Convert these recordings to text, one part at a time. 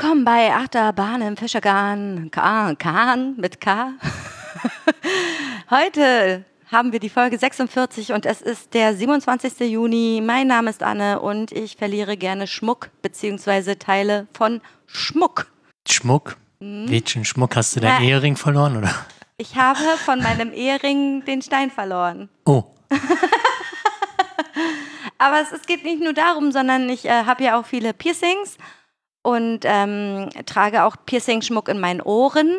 Willkommen bei Achterbahn im Fischergarn. Kahn mit K. Heute haben wir die Folge 46 und es ist der 27. Juni. Mein Name ist Anne und ich verliere gerne Schmuck bzw. Teile von Schmuck. Schmuck? Hm? Welchen Schmuck? Hast du deinen Ehering verloren, oder? Ich habe von meinem Ehering den Stein verloren. Oh, Aber es, es geht nicht nur darum, sondern ich äh, habe ja auch viele Piercings und ähm, trage auch Piercing-Schmuck in meinen Ohren.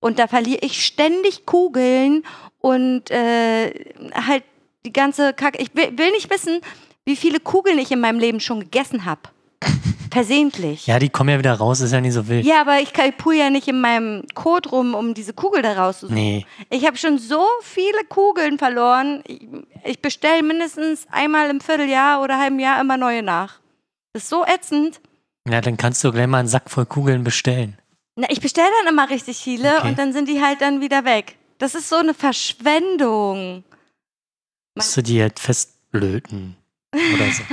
Und da verliere ich ständig Kugeln und äh, halt die ganze Kacke. Ich will, will nicht wissen, wie viele Kugeln ich in meinem Leben schon gegessen habe. Versehentlich. ja, die kommen ja wieder raus, ist ja nicht so wild. Ja, aber ich kalpul ja nicht in meinem Code rum, um diese Kugel da rauszusuchen. Nee, Ich habe schon so viele Kugeln verloren. Ich, ich bestelle mindestens einmal im Vierteljahr oder halben Jahr immer neue nach. Das ist so ätzend. Ja, dann kannst du gleich mal einen Sack voll Kugeln bestellen. Na, ich bestelle dann immer richtig viele Okay. und dann sind die halt dann wieder weg. Das ist so eine Verschwendung. Musst du die halt festblöten oder so.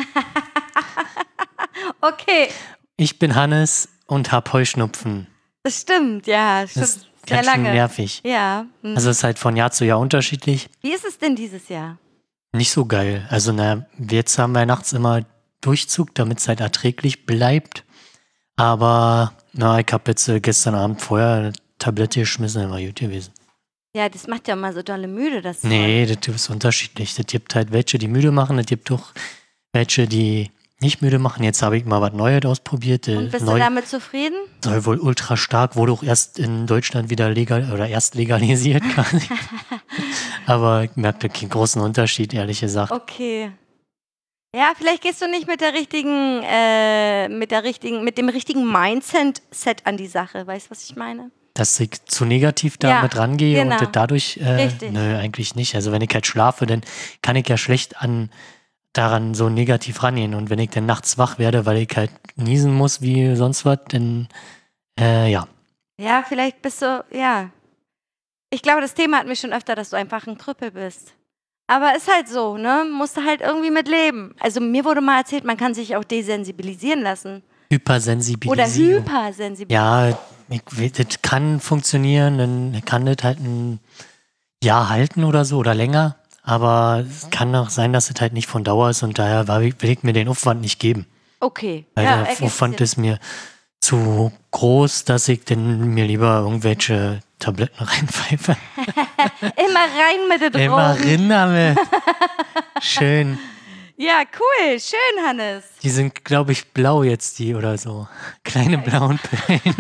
Okay, Ich bin Hannes und hab Heuschnupfen. das stimmt, ja. Das Stimmt. ist Sehr lange. nervig. Ja. hm. Also es ist halt von Jahr zu Jahr unterschiedlich. Wie ist es denn dieses Jahr? Nicht so geil. Also na, jetzt haben wir nachts immer Durchzug, damit es halt erträglich bleibt. Aber na, ich habe jetzt äh, gestern Abend vorher eine Tablette geschmissen, dann war gut gewesen. Ja, das macht ja immer so dolle müde, das Nee, das ist unterschiedlich. Das gibt halt welche, die müde machen, das gibt auch welche, die nicht müde machen. Jetzt habe ich mal was Neues ausprobiert. äh, Und bist Neu du damit zufrieden? soll wohl ultra stark, wurde auch erst in Deutschland wieder legal oder erst legalisiert. Aber ich merkte keinen großen Unterschied, ehrlich gesagt. Okay. Ja, vielleicht gehst du nicht mit der richtigen, äh, mit der richtigen, mit dem richtigen Mindset Set an die Sache. Weißt du, was ich meine? Dass ich zu negativ Ja, damit rangehe genau. und dadurch, äh, Richtig. nö, eigentlich nicht. Also wenn ich halt schlafe, dann kann ich ja schlecht an daran so negativ rangehen. Und wenn ich dann nachts wach werde, weil ich halt niesen muss wie sonst was, dann äh, ja. Ja, vielleicht bist du, ja. Ich glaube, das Thema hatten wir schon öfter, dass du einfach ein Krüppel bist. Aber ist halt so, ne? Musst du halt irgendwie mit leben. Also mir wurde mal erzählt, man kann sich auch desensibilisieren lassen. Oder Hypersensibilisierung. hypersensibilisieren. Ja, das kann funktionieren, dann kann das halt ein Jahr halten oder so oder länger. Aber es kann auch sein, dass es halt nicht von Dauer ist und daher will ich mir den Aufwand nicht geben. Okay. Weil ja, der Aufwand ist mir zu groß, dass ich denn mir lieber irgendwelche Tabletten reinpfeife. Immer rein mit den Drogen. Immer Rinder. Schön. Ja, cool. Schön, Hannes. Die sind, glaube ich, blau jetzt, die oder so. Kleine blauen Pillen.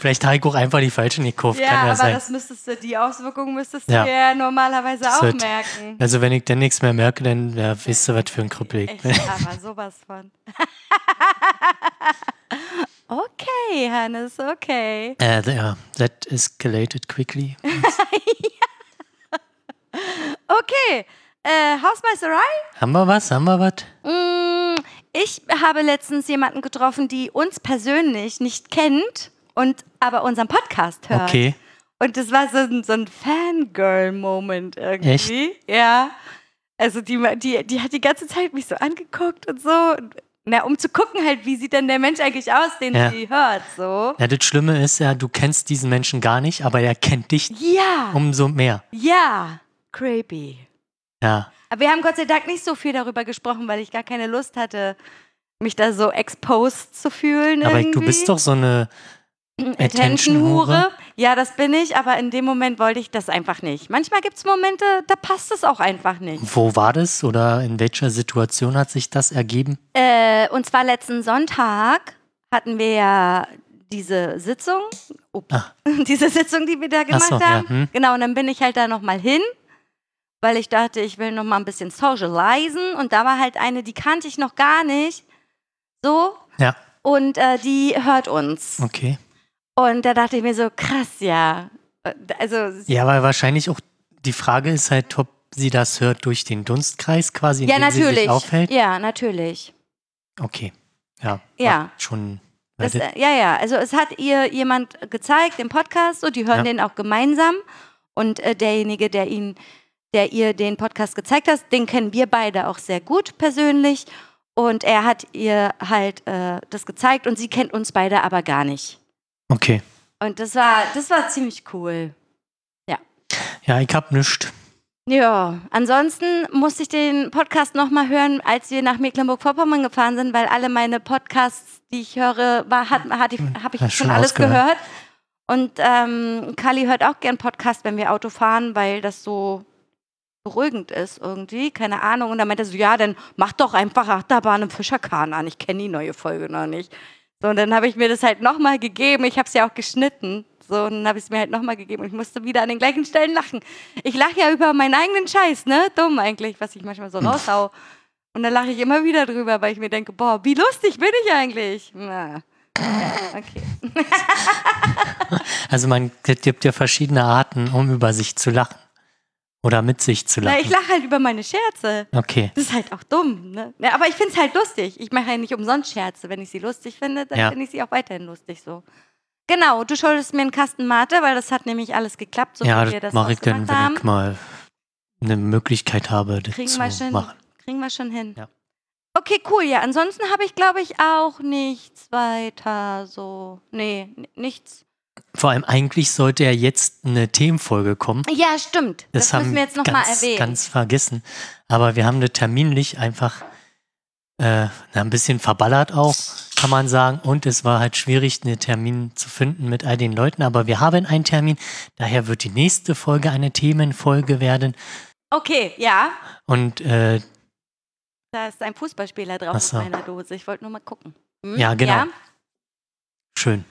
Vielleicht habe ich auch einfach die falschen gekauft, Ja, kann ja aber sein. das müsstest du, die Auswirkungen müsstest Ja. du ja normalerweise Das auch wird- merken. Also wenn ich dann nichts mehr merke, dann ja, weißt du, was für ein Krüppel ich bin. aber sowas von. Okay, Hannes, okay. Äh, ja, that escalated quickly. Okay, äh, Hausmeisterei? Haben wir was? Haben wir was? Mm, ich habe letztens jemanden getroffen, die uns persönlich nicht kennt und aber unseren Podcast hört. Okay. Und das war so ein, so ein Fangirl-Moment irgendwie. Ja. Also die, die, die hat die ganze Zeit mich so angeguckt und so. Na, um zu gucken halt, wie sieht denn der Mensch eigentlich aus, den Ja. sie hört, so. Ja, das Schlimme ist ja, du kennst diesen Menschen gar nicht, aber er kennt dich Ja, umso mehr. ja, creepy. Ja. Aber wir haben Gott sei Dank nicht so viel darüber gesprochen, weil ich gar keine Lust hatte, mich da so exposed zu fühlen Aber irgendwie. du bist doch so eine Attention-Hure. Ja, das bin ich, aber in dem Moment wollte ich das einfach nicht. Manchmal gibt es Momente, da passt es auch einfach nicht. Wo war das oder in welcher Situation hat sich das ergeben? Äh, und zwar letzten Sonntag hatten wir ja diese Sitzung, ups, Ah. diese Sitzung, die wir da gemacht so, ja, haben. hm. Genau, und dann bin ich halt da nochmal hin, weil ich dachte, ich will nochmal ein bisschen socialisen. Und da war halt eine, die kannte ich noch gar nicht. So. Ja, Und äh, die hört uns. okay. Und da dachte ich mir so, krass, ja. Also, Ja, weil wahrscheinlich auch die Frage ist halt, ob sie das hört durch den Dunstkreis quasi, in ja, dem sie sich natürlich. aufhält. Ja, natürlich. Okay. Ja. Ja. Schon. Das, äh, ja, ja, also es hat ihr jemand gezeigt, den Podcast, und die hören Ja. den auch gemeinsam. Und äh, derjenige, der ihn, der ihr den Podcast gezeigt hat, den kennen wir beide auch sehr gut persönlich. Und er hat ihr halt äh, das gezeigt und sie kennt uns beide aber gar nicht. Okay. Und das war, das war ziemlich cool. Ja, ich hab nichts. Ja, ansonsten musste ich den Podcast nochmal hören, als wir nach Mecklenburg-Vorpommern gefahren sind, weil alle meine Podcasts, die ich höre, war, hat, hat habe ich schon schon alles gehört. Und ähm, Kali hört auch gern Podcast, wenn wir Auto fahren, weil das so beruhigend ist irgendwie, keine Ahnung. Und dann meinte er so, ja, dann mach doch einfach Achterbahn im Fischerkahn an. Ich kenne die neue Folge noch nicht. So, und dann habe ich mir das halt nochmal gegeben. Ich habe es ja auch geschnitten. So, und dann habe ich es mir halt nochmal gegeben und ich musste wieder an den gleichen Stellen lachen. Ich lache ja über meinen eigenen Scheiß, ne? Dumm eigentlich, was ich manchmal so raushau. Und dann lache ich immer wieder drüber, weil ich mir denke, boah, wie lustig bin ich eigentlich? Na. Okay. Also man gibt ja verschiedene Arten, um über sich zu lachen. Oder mit sich zu Na, lachen. ich lache halt über meine Scherze. Okay. Das ist halt auch dumm, ne? Ja, aber ich finde es halt lustig. Ich mache ja nicht umsonst Scherze. Wenn ich sie lustig finde, dann Ja. finde ich sie auch weiterhin lustig so. Genau, du schuldest mir einen Kasten Mate, weil das hat nämlich alles geklappt, so ja, wie wir das mache ich dann, wenn haben. ich mal eine Möglichkeit habe, das Kriegen zu wir schon, machen. kriegen wir schon hin. Ja. Okay, cool. Ja, ansonsten habe ich, glaube ich, auch nichts weiter so. Nee, nichts. Vor allem eigentlich sollte ja jetzt eine Themenfolge kommen. Ja, stimmt. Das, Das, haben müssen wir jetzt nochmal ganz, erwähnen. ganz vergessen. Aber wir haben das terminlich einfach äh, ein bisschen verballert auch, kann man sagen. Und es war halt schwierig, einen Termin zu finden mit all den Leuten. Aber wir haben einen Termin. Daher wird die nächste Folge eine Themenfolge werden. okay, ja. Und äh, Da ist ein Fußballspieler drauf so. auf meiner Dose. Ich wollte nur mal gucken. Hm? Ja, genau. Ja? schön.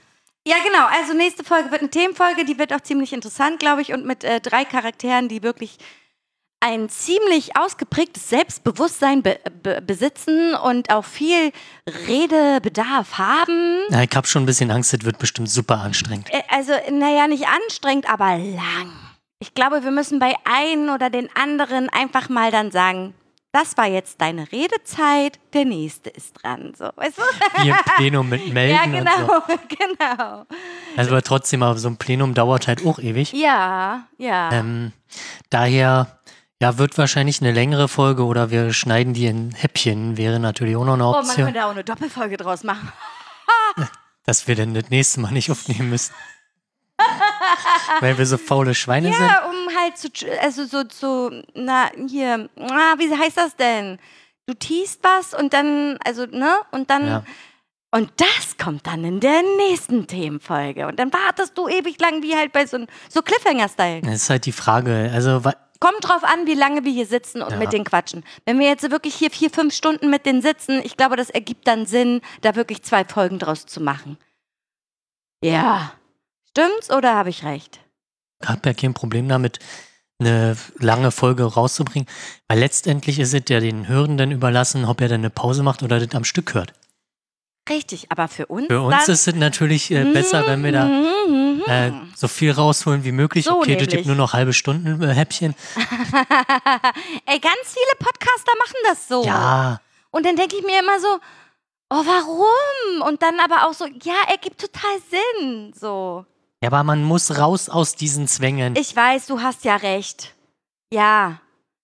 Ja, genau. Also nächste Folge wird eine Themenfolge, die wird auch ziemlich interessant, glaube ich, und mit äh, drei Charakteren, die wirklich ein ziemlich ausgeprägtes Selbstbewusstsein be be besitzen und auch viel Redebedarf haben. Ja, ich habe schon ein bisschen Angst, es wird bestimmt super anstrengend. Äh, Also, naja, nicht anstrengend, aber lang. Ich glaube, wir müssen bei einen oder den anderen einfach mal dann sagen, das war jetzt deine Redezeit, der nächste ist dran. So, weißt du? Wie im Plenum mit Melden Ja, und so. genau, genau. Also aber trotzdem, aber so ein Plenum dauert halt auch ewig. Ja, ja. Ähm, daher, ja, wird wahrscheinlich eine längere Folge oder wir schneiden die in Häppchen, wäre natürlich auch noch eine Oh, man Option, könnte auch eine Doppelfolge draus machen. dass wir dann das nächste Mal nicht aufnehmen müssen. Weil wir so faule Schweine sind. Ja, um halt zu, also so zu, na, hier, ah, wie heißt das denn? Du teast was und dann, also, ne, und dann, Ja. und das kommt dann in der nächsten Themenfolge. Und dann wartest du ewig lang, wie halt bei so, so Cliffhanger-Style. Das ist halt die Frage. Also, Kommt drauf an, wie lange wir hier sitzen und Ja. mit denen quatschen. Wenn wir jetzt wirklich hier vier, fünf Stunden mit denen sitzen, ich glaube, das ergibt dann Sinn, da wirklich zwei Folgen draus zu machen. Ja. Stimmt's oder habe ich recht? ich habe ja kein Problem damit, eine lange Folge rauszubringen, weil letztendlich ist es ja den Hörenden überlassen, ob er dann eine Pause macht oder das am Stück hört. Richtig, aber für uns. Für uns ist es natürlich äh, besser, wenn wir da äh, so viel rausholen wie möglich. So okay, das nämlich. gibt nur noch halbe Stunden äh, Häppchen. Ey, ganz viele Podcaster machen das so. Ja, Und dann denke ich mir immer so, oh, warum? Und dann aber auch so, ja, ergibt total Sinn. So. Ja, aber man muss raus aus diesen Zwängen. Ich weiß, du hast ja recht. Ja.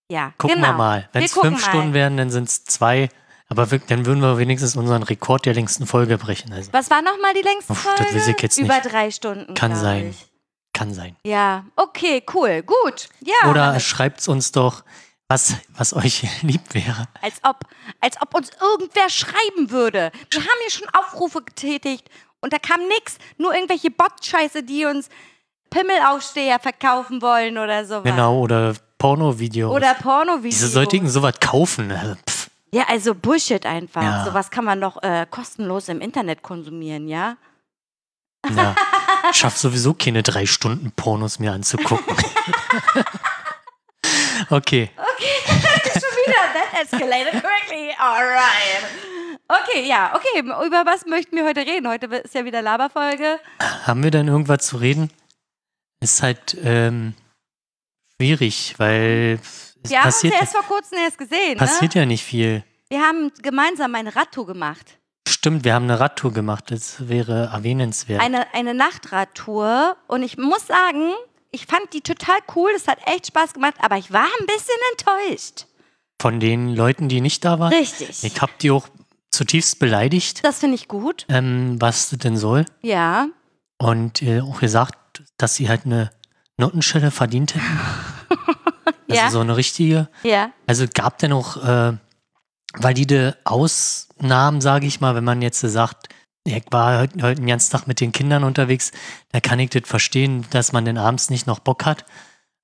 Ja, Gucken genau. wir mal. Wenn es fünf mal. Stunden werden, dann sind es zwei. Aber wir, dann würden wir wenigstens unseren Rekord der längsten Folge brechen. Also Was war nochmal die längste Uff, das Folge? weiß ich jetzt Über nicht. drei Stunden. Kann sein. Ich. kann sein. Ja, okay, cool, gut. Ja, Oder schreibt uns doch, was, was euch lieb wäre. als ob, als ob uns irgendwer schreiben würde. Wir haben hier schon Aufrufe getätigt und da kam nix. Nur irgendwelche Bot-Scheiße, die uns Pimmelaufsteher verkaufen wollen oder sowas. Genau, oder Pornovideos. Oder Pornovideos. Diese sollten sowas kaufen. Also, pff, Ja, also Bullshit einfach. Ja. Sowas kann man doch äh, kostenlos im Internet konsumieren, ja? ja. Schaff sowieso keine drei Stunden Pornos mir anzugucken. okay. Schon wieder, that escalated quickly. Alright. Okay, ja, okay. Über was möchten wir heute reden? Heute ist ja wieder Laberfolge. Haben wir denn irgendwas zu reden? Ist halt ähm, schwierig, weil es Wir haben uns passiert, ja erst vor kurzem erst gesehen, passiert ne? ja nicht viel. Wir haben gemeinsam eine Radtour gemacht. Stimmt, wir haben eine Radtour gemacht. Das wäre erwähnenswert. Eine, eine Nachtradtour. Und ich muss sagen, ich fand die total cool. Das hat echt Spaß gemacht, aber ich war ein bisschen enttäuscht. Von den Leuten, die nicht da waren. Richtig. Ich habe die auch zutiefst beleidigt, Das finde ich gut. ähm, was das denn soll. Ja. Und äh, auch gesagt, dass sie halt eine Notenstelle verdient hätten. Also Ja. so eine richtige. Ja. Also gab denn auch äh, valide Ausnahmen, sage ich mal, wenn man jetzt so sagt, ich war heute, heute den ganzen Tag mit den Kindern unterwegs, da kann ich das verstehen, dass man denn abends nicht noch Bock hat.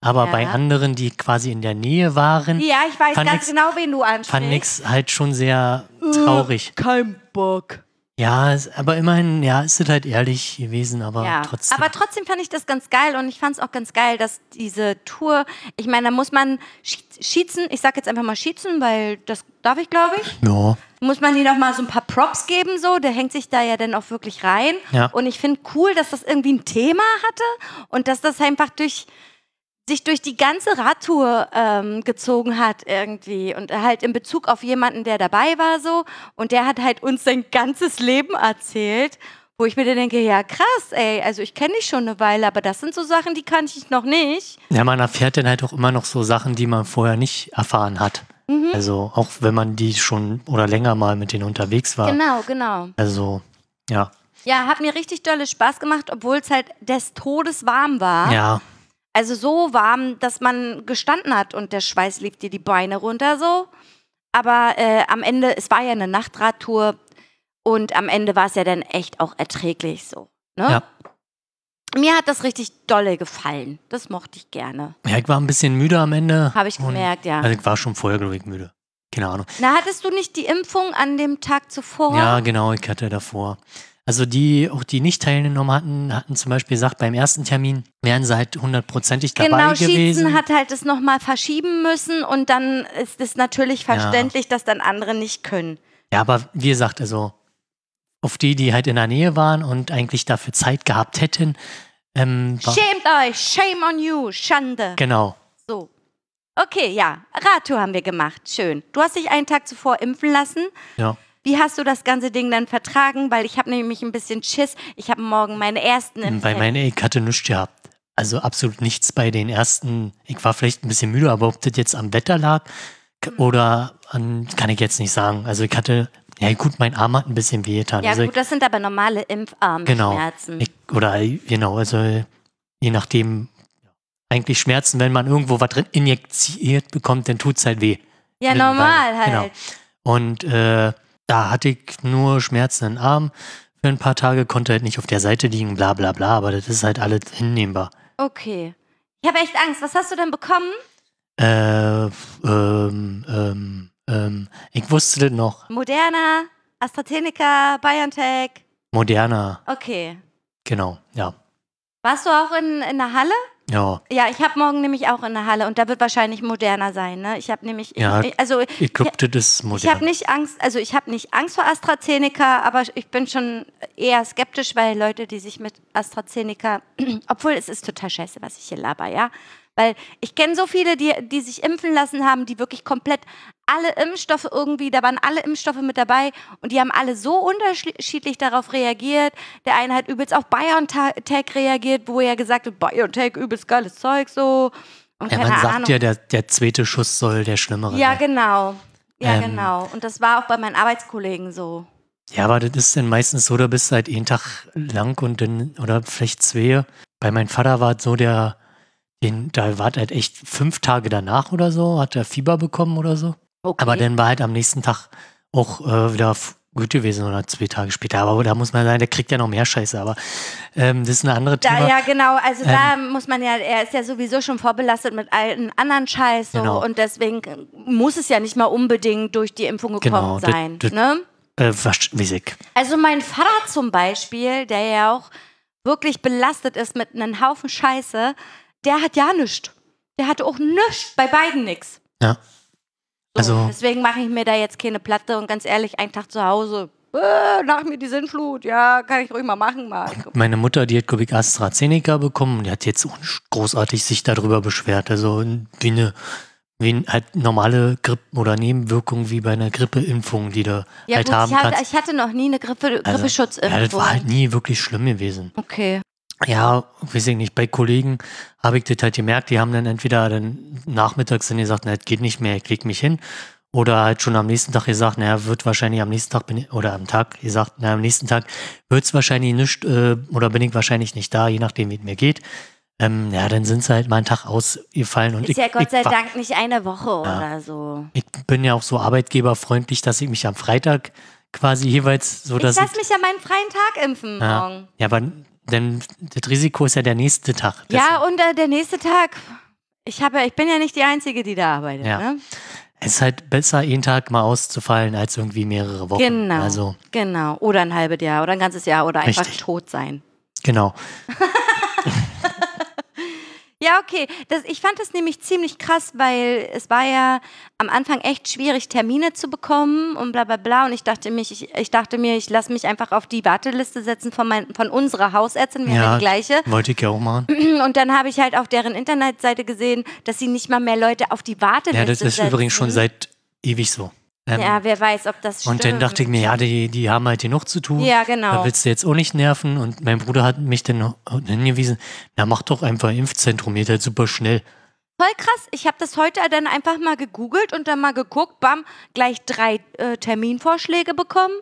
Aber Ja. bei anderen, die quasi in der Nähe waren, Ja, ich weiß Fand ganz nix- genau, wen du fand ansprichst. ich's halt schon sehr traurig. Kein Bock. Ja, aber immerhin, ja, ist es halt ehrlich gewesen, aber Ja, trotzdem. aber trotzdem fand ich das ganz geil und ich fand es auch ganz geil, dass diese Tour, ich meine, da muss man schießen, ich sag jetzt einfach mal schießen, weil das darf ich, glaube ich. ja, Muss man die noch mal so ein paar Props geben, so, der hängt sich da ja dann auch wirklich rein. Ja. Und ich finde cool, dass das irgendwie ein Thema hatte und dass das einfach durch sich durch die ganze Radtour ähm, gezogen hat irgendwie und halt in Bezug auf jemanden, der dabei war so und der hat halt uns sein ganzes Leben erzählt, wo ich mir dann denke, ja krass, ey, also ich kenne dich schon eine Weile, aber das sind so Sachen, die kannte ich noch nicht. ja, man erfährt dann halt auch immer noch so Sachen, die man vorher nicht erfahren hat. Mhm. Also auch wenn man die schon oder länger mal mit denen unterwegs war. Genau, genau. Also, ja. Ja, hat mir richtig dolle Spaß gemacht, obwohl es halt des Todes warm war. Ja, Also so warm, dass man gestanden hat und der Schweiß lief dir die Beine runter so. Aber äh, am Ende, es war ja eine Nachtradtour und am Ende war es ja dann echt auch erträglich so. Ne? ja. Mir hat das richtig dolle gefallen. Das mochte ich gerne. Ja, ich war ein bisschen müde am Ende. Habe ich gemerkt, ja. Also ich war schon vorher, glaube ich, müde. Keine Ahnung. Na, hattest du nicht die Impfung an dem Tag zuvor? Ja, genau, ich hatte davor. Also die, auch die nicht teilgenommen hatten, hatten zum Beispiel gesagt, beim ersten Termin wären sie halt hundertprozentig dabei Genau, gewesen. Schießen hat halt es nochmal verschieben müssen und dann ist es natürlich verständlich, dass dann andere nicht können. Ja, aber wie gesagt, also auf die, die halt in der Nähe waren und eigentlich dafür Zeit gehabt hätten, ähm, Schämt euch, shame on you, Schande. genau. So. Okay, ja. Radtour haben wir gemacht. Schön. Du hast dich einen Tag zuvor impfen lassen. Ja. Wie hast du das ganze Ding dann vertragen? Weil ich habe nämlich ein bisschen Schiss. Ich habe morgen meine ersten Bei Impfungen. meiner, ich hatte nichts gehabt. Also absolut nichts bei den ersten. Ich war vielleicht ein bisschen müde, aber ob das jetzt am Wetter lag k- oder an, kann ich jetzt nicht sagen. Also ich hatte, ja gut, mein Arm hat ein bisschen wehgetan. Ja also gut, das sind aber normale Genau. Impfarmschmerzen. Ich, oder genau, also je nachdem, eigentlich Schmerzen, wenn man irgendwo was drin injiziert bekommt, dann tut es halt weh. Ja, normal halt. Genau. Und äh, da hatte ich nur Schmerzen im Arm für ein paar Tage, konnte halt nicht auf der Seite liegen, bla bla bla, aber das ist halt alles hinnehmbar. Okay. Ich habe echt Angst. Was hast du denn bekommen? Äh, ähm, ähm, ähm, ich wusste das noch. Moderna, AstraZeneca, BioNTech. Moderner, Okay. genau, ja. Warst du auch in, in der Halle? Ja, Ja, ich habe morgen nämlich auch in der Halle und da wird wahrscheinlich moderner sein. Ne? Ich habe nämlich, Ja, ich, also ich glaube, das ist ich modern. habe nicht Angst, also ich habe nicht Angst vor AstraZeneca, aber ich bin schon eher skeptisch, weil Leute, die sich mit AstraZeneca, obwohl es ist total scheiße, was ich hier laber, ja. Weil ich kenne so viele, die, die sich impfen lassen haben, die wirklich komplett alle Impfstoffe irgendwie, da waren alle Impfstoffe mit dabei und die haben alle so unterschiedlich darauf reagiert. Der eine hat übelst auf BioNTech reagiert, wo er gesagt hat, BioNTech, übelst geiles Zeug so. Und ja, man sagt Ahnung. ja, der, der zweite Schuss soll der schlimmere Ja, sein. genau. Ja, Ähm. genau. Und das war auch bei meinen Arbeitskollegen so. Ja, aber das ist dann meistens so, da bist du halt einen Tag lang und dann, oder vielleicht zwei. Bei meinem Vater war es so, der, den, da war es halt echt fünf Tage danach oder so, hat er Fieber bekommen oder so. Okay. Aber dann war halt am nächsten Tag auch äh, wieder gut gewesen oder zwei Tage später. Aber da muss man sagen, der kriegt ja noch mehr Scheiße. Aber ähm, das ist eine andere da, Thema. ja, genau. Also da muss man ja, er ist ja sowieso schon vorbelastet mit allen anderen Scheiß so Genau. und deswegen muss es ja nicht mal unbedingt durch die Impfung gekommen Genau, das- sein. das- ne? Äh, ich. Also mein Vater zum Beispiel, der ja auch wirklich belastet ist mit einem Haufen Scheiße, der hat ja nichts. Der hatte auch nichts, bei beiden nichts. Ja. So, Also- deswegen mache ich mir da jetzt keine Platte und ganz ehrlich, einen Tag zu Hause, äh, nach mir die Sinnflut, ja, kann ich ruhig mal machen, mal. Meine Mutter, die hat, glaube ich, AstraZeneca bekommen und die hat jetzt großartig sich darüber beschwert. Also wie eine, wie halt normale Grippe oder Nebenwirkungen wie bei einer Grippeimpfung, die du Ja halt gut, haben ich hatte, kannst. ich hatte noch nie eine Grippe, Also, Grippeschutzimpfung. Ja, das war halt nie wirklich schlimm gewesen. okay. Ja, weiß ich nicht, bei Kollegen habe ich das halt gemerkt, die haben dann entweder dann nachmittags dann gesagt, na, das geht nicht mehr, ich leg mich hin. Oder halt schon am nächsten Tag gesagt, naja, wird wahrscheinlich am nächsten Tag bin ich, oder am Tag gesagt, na, am nächsten Tag wird es wahrscheinlich nicht äh, oder bin ich wahrscheinlich nicht da, je nachdem, wie es mir geht. Ähm, ja, dann sind sie halt mal einen Tag ausgefallen und Ist ich, ja Gott ich, sei Dank nicht eine Woche oder so. ich bin ja auch so arbeitgeberfreundlich, dass ich mich am Freitag quasi jeweils so, Ich dass lass mich ja meinen freien Tag impfen ja, morgen. ja, aber denn das Risiko ist ja der nächste Tag. Ja, und äh, der nächste Tag, ich, habe, ja- ich bin ja nicht die Einzige, die da arbeitet. Ja. Ne? Es ist halt besser, jeden Tag mal auszufallen, als irgendwie mehrere Wochen. Genau. Also, Genau. Oder ein halbes Jahr oder ein ganzes Jahr oder einfach Richtig. tot sein. genau. Ja, okay. Das, ich fand das nämlich ziemlich krass, weil es war ja am Anfang echt schwierig, Termine zu bekommen und bla bla bla. Und ich dachte, mich, ich, ich dachte mir, ich lasse mich einfach auf die Warteliste setzen von, mein, von unserer Hausärztin. Wir haben ja Ja, die gleiche. wollte ich ja auch machen. Und dann habe ich halt auf deren Internetseite gesehen, dass sie nicht mal mehr Leute auf die Warteliste Ja, das ist setzen. übrigens schon seit ewig so. Ähm, Ja, wer weiß, ob das stimmt. und dann dachte ich mir, ja, die, die haben halt genug zu tun. Ja, genau. Da willst du jetzt auch nicht nerven. Und mein Bruder hat mich dann hingewiesen, na, mach doch einfach ein Impfzentrum, geht halt super schnell. Voll krass. Ich habe das heute dann einfach mal gegoogelt und dann mal geguckt, bam, gleich drei äh, Terminvorschläge bekommen.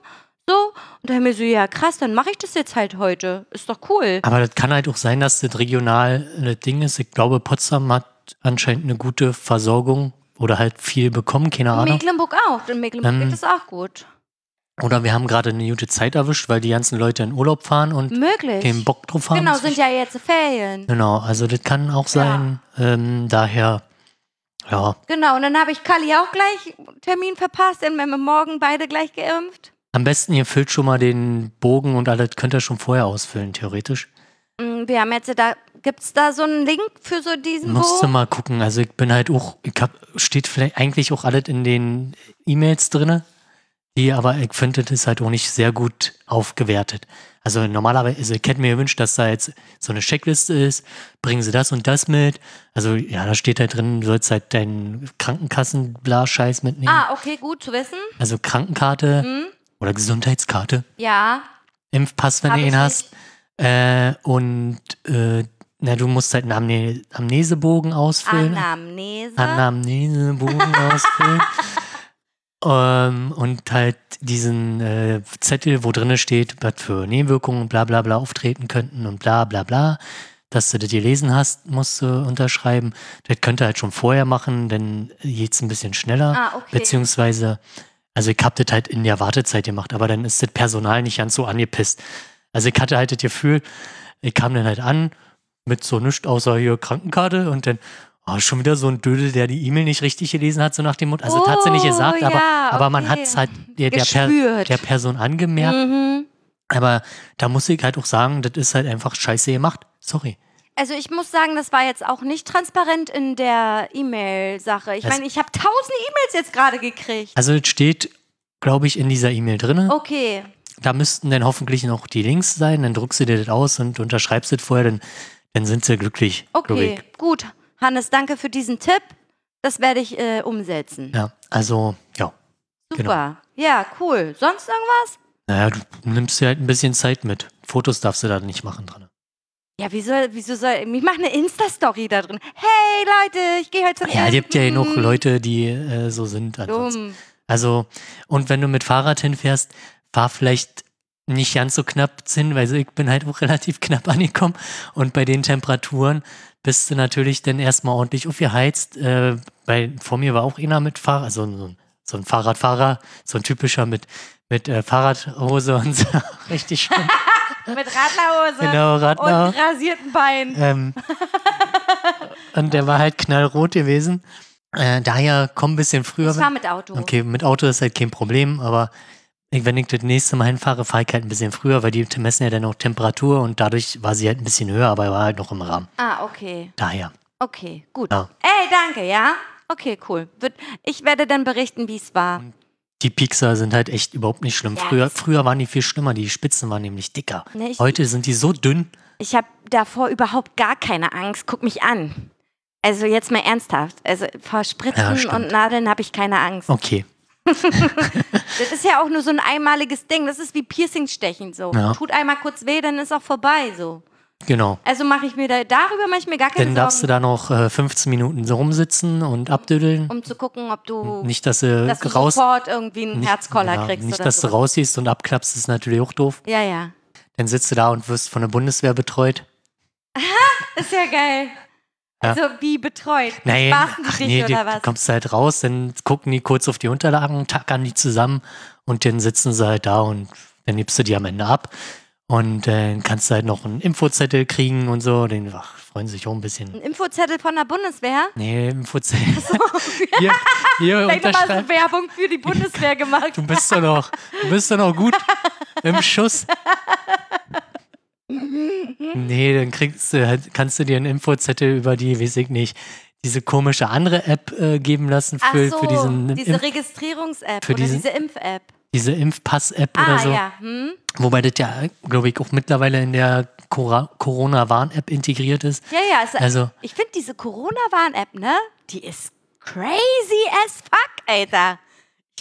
So. Und dann mir so, ja krass, dann mache ich das jetzt halt heute. Ist doch cool. Aber das kann halt auch sein, dass das regional das Ding ist. Ich glaube, Potsdam hat anscheinend eine gute Versorgung oder halt viel bekommen, keine Ahnung. Mecklenburg auch. In Mecklenburg Ähm, geht das auch gut. Oder wir haben gerade eine gute Zeit erwischt, weil die ganzen Leute in Urlaub fahren und Möglich. keinen Bock drauf haben. Genau, sind ja jetzt Ferien. Genau, also das kann auch sein. Ähm, daher, ja, Genau, und dann habe ich Kali auch gleich Termin verpasst, dann werden wir morgen beide gleich geimpft. am besten ihr füllt schon mal den Bogen und alles könnt ihr schon vorher ausfüllen, theoretisch. Mm, Wir haben jetzt da, gibt es da so einen Link für so diesen Musst du mal gucken. Also ich bin halt auch, ich hab, steht vielleicht eigentlich auch alles in den E-Mails drinne, die, aber ich finde, das ist halt auch nicht sehr gut aufgewertet. Also normalerweise, also ich hätte mir gewünscht, dass da jetzt so eine Checkliste ist, bringen sie das und das mit. Also ja, da steht halt drin, du sollst halt deinen Krankenkassen-Bla-Scheiß mitnehmen. Ah, okay, gut zu wissen. Also Krankenkarte Hm? oder Gesundheitskarte, Ja, Impfpass, wenn Hab du ihn hast. Äh, und äh, na, du musst halt einen Amne Amnesebogen ausfüllen. Anamnese. Anamnesebogen ausfüllen. Ähm, und halt diesen äh, Zettel, wo drinne steht, was für Nebenwirkungen bla bla bla auftreten könnten und bla bla bla. Dass du das gelesen hast, musst du unterschreiben. Das könnt ihr halt schon vorher machen, dann geht's ein bisschen schneller. Ah, okay. Beziehungsweise, also ich hab das halt in der Wartezeit gemacht, aber dann ist das Personal nicht ganz so angepisst. Also ich hatte halt das Gefühl, ich kam dann halt an mit so nichts außer hier Krankenkarte und dann oh, schon wieder so ein Dödel, der die E-Mail nicht richtig gelesen hat, so nach dem Motto. Also das hat sie nicht Oh, gesagt, aber, ja, aber man okay. hat es halt der, der, per, der Person angemerkt. Mhm. Aber da muss ich halt auch sagen, das ist halt einfach scheiße gemacht. Sorry. Also ich muss sagen, das war jetzt auch nicht transparent in der E-Mail-Sache. Ich meine, ich habe tausend E-Mails jetzt gerade gekriegt. Also es steht, glaube ich, in dieser E-Mail drin. Okay. Da müssten dann hoffentlich noch die Links sein. Dann druckst du dir das aus und unterschreibst das vorher, dann, dann sind sie glücklich. Okay, ich. gut. Hannes, danke für diesen Tipp. Das werde ich äh, umsetzen. Ja, also, ja. Super. genau. Ja, cool. Sonst irgendwas? Naja, du nimmst dir halt ein bisschen Zeit mit. Fotos darfst du da nicht machen dran. Ja, wieso, wieso soll. Ich mache eine Insta-Story da drin. Hey Leute, ich gehe heute zum Ja, es gibt ja genug. Leute, die äh, so sind. Dumm. Also, und wenn du mit Fahrrad hinfährst, fahr vielleicht nicht ganz so knapp hin, weil ich bin halt auch relativ knapp angekommen. Und bei den Temperaturen bist du natürlich dann erstmal ordentlich aufgeheizt. Äh, weil vor mir war auch einer mit Fahrrad, also so ein, so ein Fahrradfahrer, so ein typischer mit, mit äh, Fahrradhose und so. Richtig schön. Mit Radlerhose Genau, Radler. und rasierten Beinen. Ähm, und der war halt knallrot gewesen. Äh, daher komm ein bisschen früher. Ich fahre mit Auto. Okay, mit Auto ist halt kein Problem, aber wenn ich das nächste Mal hinfahre, fahre ich halt ein bisschen früher, weil die messen ja dann auch Temperatur und dadurch war sie halt ein bisschen höher, aber war halt noch im Rahmen. Ah, okay. Daher. Okay, gut. Ja. Ey, danke, ja? Okay, cool. Ich werde dann berichten, wie es war. Die Piekser sind halt echt überhaupt nicht schlimm. Ja. Früher, früher waren die viel schlimmer, die Spitzen waren nämlich dicker. Ne, ich- Heute sind die so dünn. Ich habe davor überhaupt gar keine Angst. Guck mich an. Also jetzt mal ernsthaft. Also vor Ja, Spritzen stimmt. und Nadeln habe ich keine Angst. Okay. Das ist ja auch nur so ein einmaliges Ding. Das ist wie Piercing stechen so. Ja. Tut einmal kurz weh, dann ist auch vorbei so. Genau. Also mache ich mir da, darüber mache ich mir gar keine Dann darfst du Sorgen, da noch äh, 15 Minuten so rumsitzen und abdüdeln. um zu gucken, ob du, Nicht, dass du dass du raus. sofort irgendwie einen nicht, Herzkoller ja, kriegst Nicht, dass so. du rausgehst und abklappst, ist natürlich auch doof. Ja, ja. Dann sitzt du da und wirst von der Bundeswehr betreut. Ist ja geil. Also wie betreut? Nein, Spaßen ach dich nee, oder du was? kommst halt raus, dann gucken die kurz auf die Unterlagen, tackern die zusammen und dann sitzen sie halt da und dann nimmst du die am Ende ab. Und äh, dann kannst du halt noch einen Infozettel kriegen und so. Den ach, freuen sich auch ein bisschen. Ein Infozettel von der Bundeswehr? Nee, Infozettel. Hier, hier Vielleicht nochmal unterschreib. so Werbung für die Bundeswehr gemacht. Du bist doch noch, du bist doch noch gut im Schuss. Nee, dann kriegst du, halt- kannst du dir einen Infozettel über die, weiß ich nicht, diese komische andere App äh, geben lassen für, so, für diesen, diese Impf, Registrierungs-App für oder diesen- diese Impf-App. diese Impfpass-App Ah, oder so. ja. Hm? Wobei das ja, glaube ich, auch mittlerweile in der Corona-Warn-App integriert ist. Ja, ja. Also, Also- ich finde diese Corona-Warn-App, ne? Die ist crazy as fuck, Alter.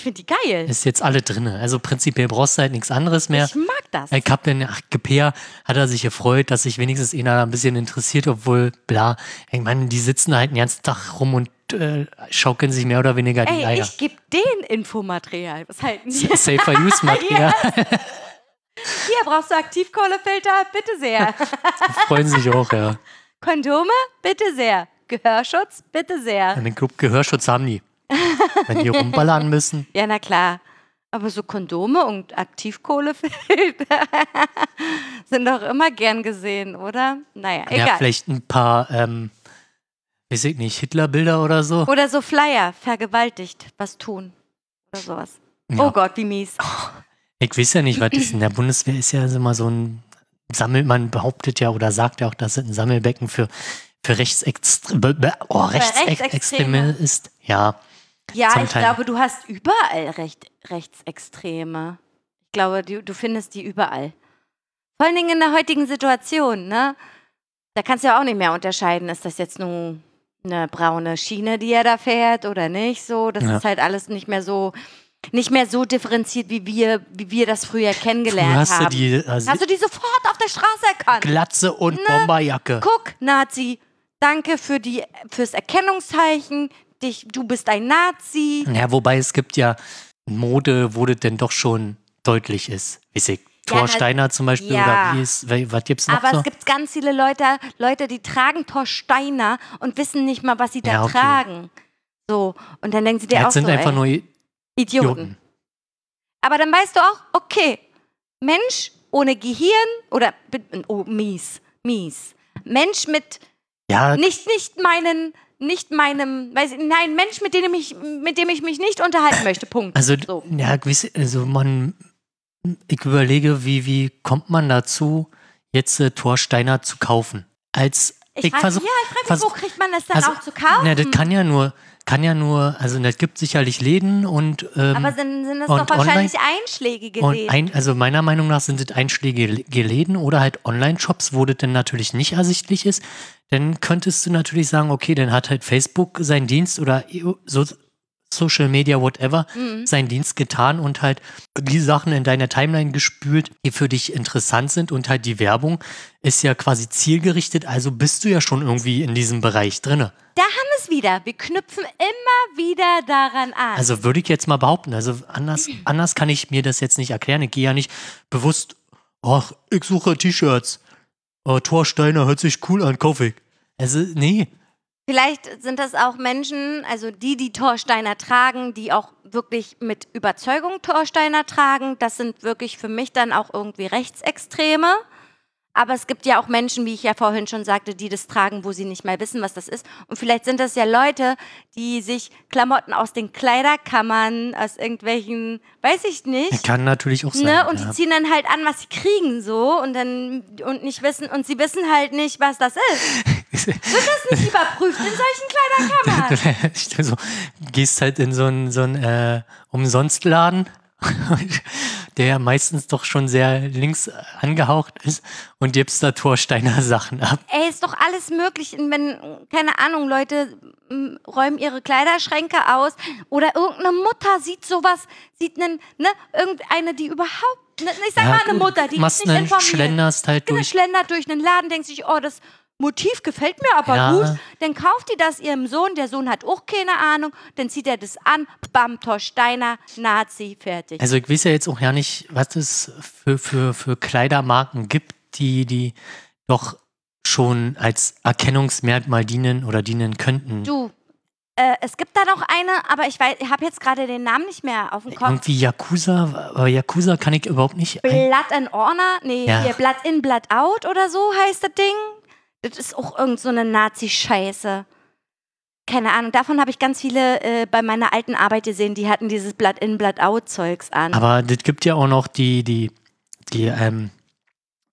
Ich finde die geil. Ist jetzt alle drin. Also prinzipiell brauchst du halt nichts anderes mehr. Ich mag das. Ich hab dann, ach, Gepea hat er sich gefreut, dass sich wenigstens einer da ein bisschen interessiert, obwohl, bla, ich meine, die sitzen halt den ganzen Tag rum und äh, schaukeln sich mehr oder weniger die Ey, Eier. ich gebe den Infomaterial. Was halten Sie? Safer Use Material. Hier brauchst du Aktivkohlefilter, bitte sehr. Freuen sich auch, ja. Kondome, bitte sehr. Gehörschutz, bitte sehr. Einen Gehörschutz haben die. Wenn die rumballern müssen. Ja, na klar. Aber so Kondome und Aktivkohlefilter sind doch immer gern gesehen, oder? Naja, Ja, egal. vielleicht ein paar, ähm, weiß ich nicht, Hitlerbilder oder so. oder so Flyer, vergewaltigt, was tun. Oder sowas. Ja. Oh Gott, wie mies. Ich weiß ja nicht, was ist. In der Bundeswehr ist ja immer so ein Sammel, man behauptet ja oder sagt ja auch, dass es ein Sammelbecken für, für Rechtsextreme, oh, Rechtsextreme. ist. Ja, Ja, Zum ich Teil. glaube, du hast überall Recht, Rechtsextreme. Ich glaube, du, du findest die überall. Vor allen Dingen in der heutigen Situation, ne? Da kannst du ja auch nicht mehr unterscheiden, ist das jetzt nun eine braune Schiene, die er da fährt oder nicht so. Das Ja. ist halt alles nicht mehr so, nicht mehr so differenziert, wie wir, wie wir das früher kennengelernt hast du haben. die äh, hast du die sofort auf der Straße erkannt? Glatze und Ne? Bomberjacke. Guck, Nazi, danke für die, fürs Erkennungszeichen. Dich, du bist ein Nazi. Ja, wobei es gibt ja Mode, wo das denn doch schon deutlich ist. Ja, Thor na- Steiner zum Beispiel ja. oder wie ist, was gibt's noch Aber so? es gibt ganz viele Leute, Leute, die tragen Torsteiner und wissen nicht mal, was sie da Ja, okay. tragen. So, und dann denken sie dir ja, auch das sind so, einfach ey, nur Idioten. Idioten. Aber dann weißt du auch, okay, Mensch ohne Gehirn oder oh, mies, mies. Mensch mit Ja, nicht nicht meinen nicht meinem, weiß ich, nein, Mensch, mit dem ich mit dem ich mich nicht unterhalten möchte. Punkt. Also, so. ja, gewisse, also man, ich überlege, wie, wie kommt man dazu, jetzt äh, Thorsteiner zu kaufen? Als Ich, ich frage versuch, ja, ich frage mich, wo kriegt man das dann also, auch zu kaufen? Na, das kann ja nur, kann ja nur, also das gibt sicherlich Läden und, ähm, Aber sind, sind das doch wahrscheinlich einschlägige und Läden. ein, also meiner Meinung nach sind das einschlägige Läden oder halt Online-Shops, wo das dann natürlich nicht ersichtlich ist. Dann könntest du natürlich sagen, okay, dann hat halt Facebook seinen Dienst oder so Social Media, whatever, Mhm. seinen Dienst getan und halt die Sachen in deiner Timeline gespült, die für dich interessant sind und halt die Werbung ist ja quasi zielgerichtet, also bist du ja schon irgendwie in diesem Bereich drinne. Da haben wir es wieder. Wir knüpfen immer wieder daran an. Also würde ich jetzt mal behaupten, also anders, anders kann ich mir das jetzt nicht erklären. Ich gehe ja nicht bewusst, ach, ich suche T-Shirts. Oh, Thor Steiner hört sich cool an, kaufe ich. Also, nee. Vielleicht sind das auch Menschen, also die, die Torsteiner tragen, die auch wirklich mit Überzeugung Torsteiner tragen. Das sind wirklich für mich dann auch irgendwie Rechtsextreme. Aber es gibt ja auch Menschen, wie ich ja vorhin schon sagte, die das tragen, wo sie nicht mal wissen, was das ist. Und vielleicht sind das ja Leute, die sich Klamotten aus den Kleiderkammern, aus irgendwelchen, weiß ich nicht, Kann natürlich auch sein. Ne? Und ja. die ziehen dann halt an, was sie kriegen, so und dann und nicht wissen und sie wissen halt nicht, was das ist. Wird das nicht überprüft in solchen Kleiderkammern? du so, gehst halt in so einen so einen, äh, Umsonstladen. der meistens doch schon sehr links angehaucht ist und gibst da Torsteiner Sachen ab. Ey, ist doch alles möglich. Wenn, keine Ahnung, Leute räumen ihre Kleiderschränke aus oder irgendeine Mutter sieht sowas, sieht einen, ne, irgendeine, die überhaupt, ne, ich sag mal eine Mutter, die ist nicht informiert. schlenderst halt Genau, durch. schlendert durch einen Laden, denkt sich, oh, das Motiv gefällt mir aber Ja. gut. Dann kauft die das ihrem Sohn. Der Sohn hat auch keine Ahnung. Dann zieht er das an. Bam, Torsteiner, Nazi, fertig. Also ich weiß ja jetzt auch ja nicht, was es für, für, für Kleidermarken gibt, die, die doch schon als Erkennungsmerkmal dienen oder dienen könnten. du, äh, es gibt da noch eine, aber ich weiß, ich habe jetzt gerade den Namen nicht mehr auf dem Kopf. Irgendwie Yakuza, aber Yakuza kann ich überhaupt nicht. Blood and Honor? Nee, Ja. hier Blood in, Blood out oder so heißt das Ding. Das ist auch irgend so eine Nazi-Scheiße. Keine Ahnung, davon habe ich ganz viele äh, bei meiner alten Arbeit gesehen, die hatten dieses Blood in, Blood out Zeugs an. aber das gibt ja auch noch die, die, die ähm,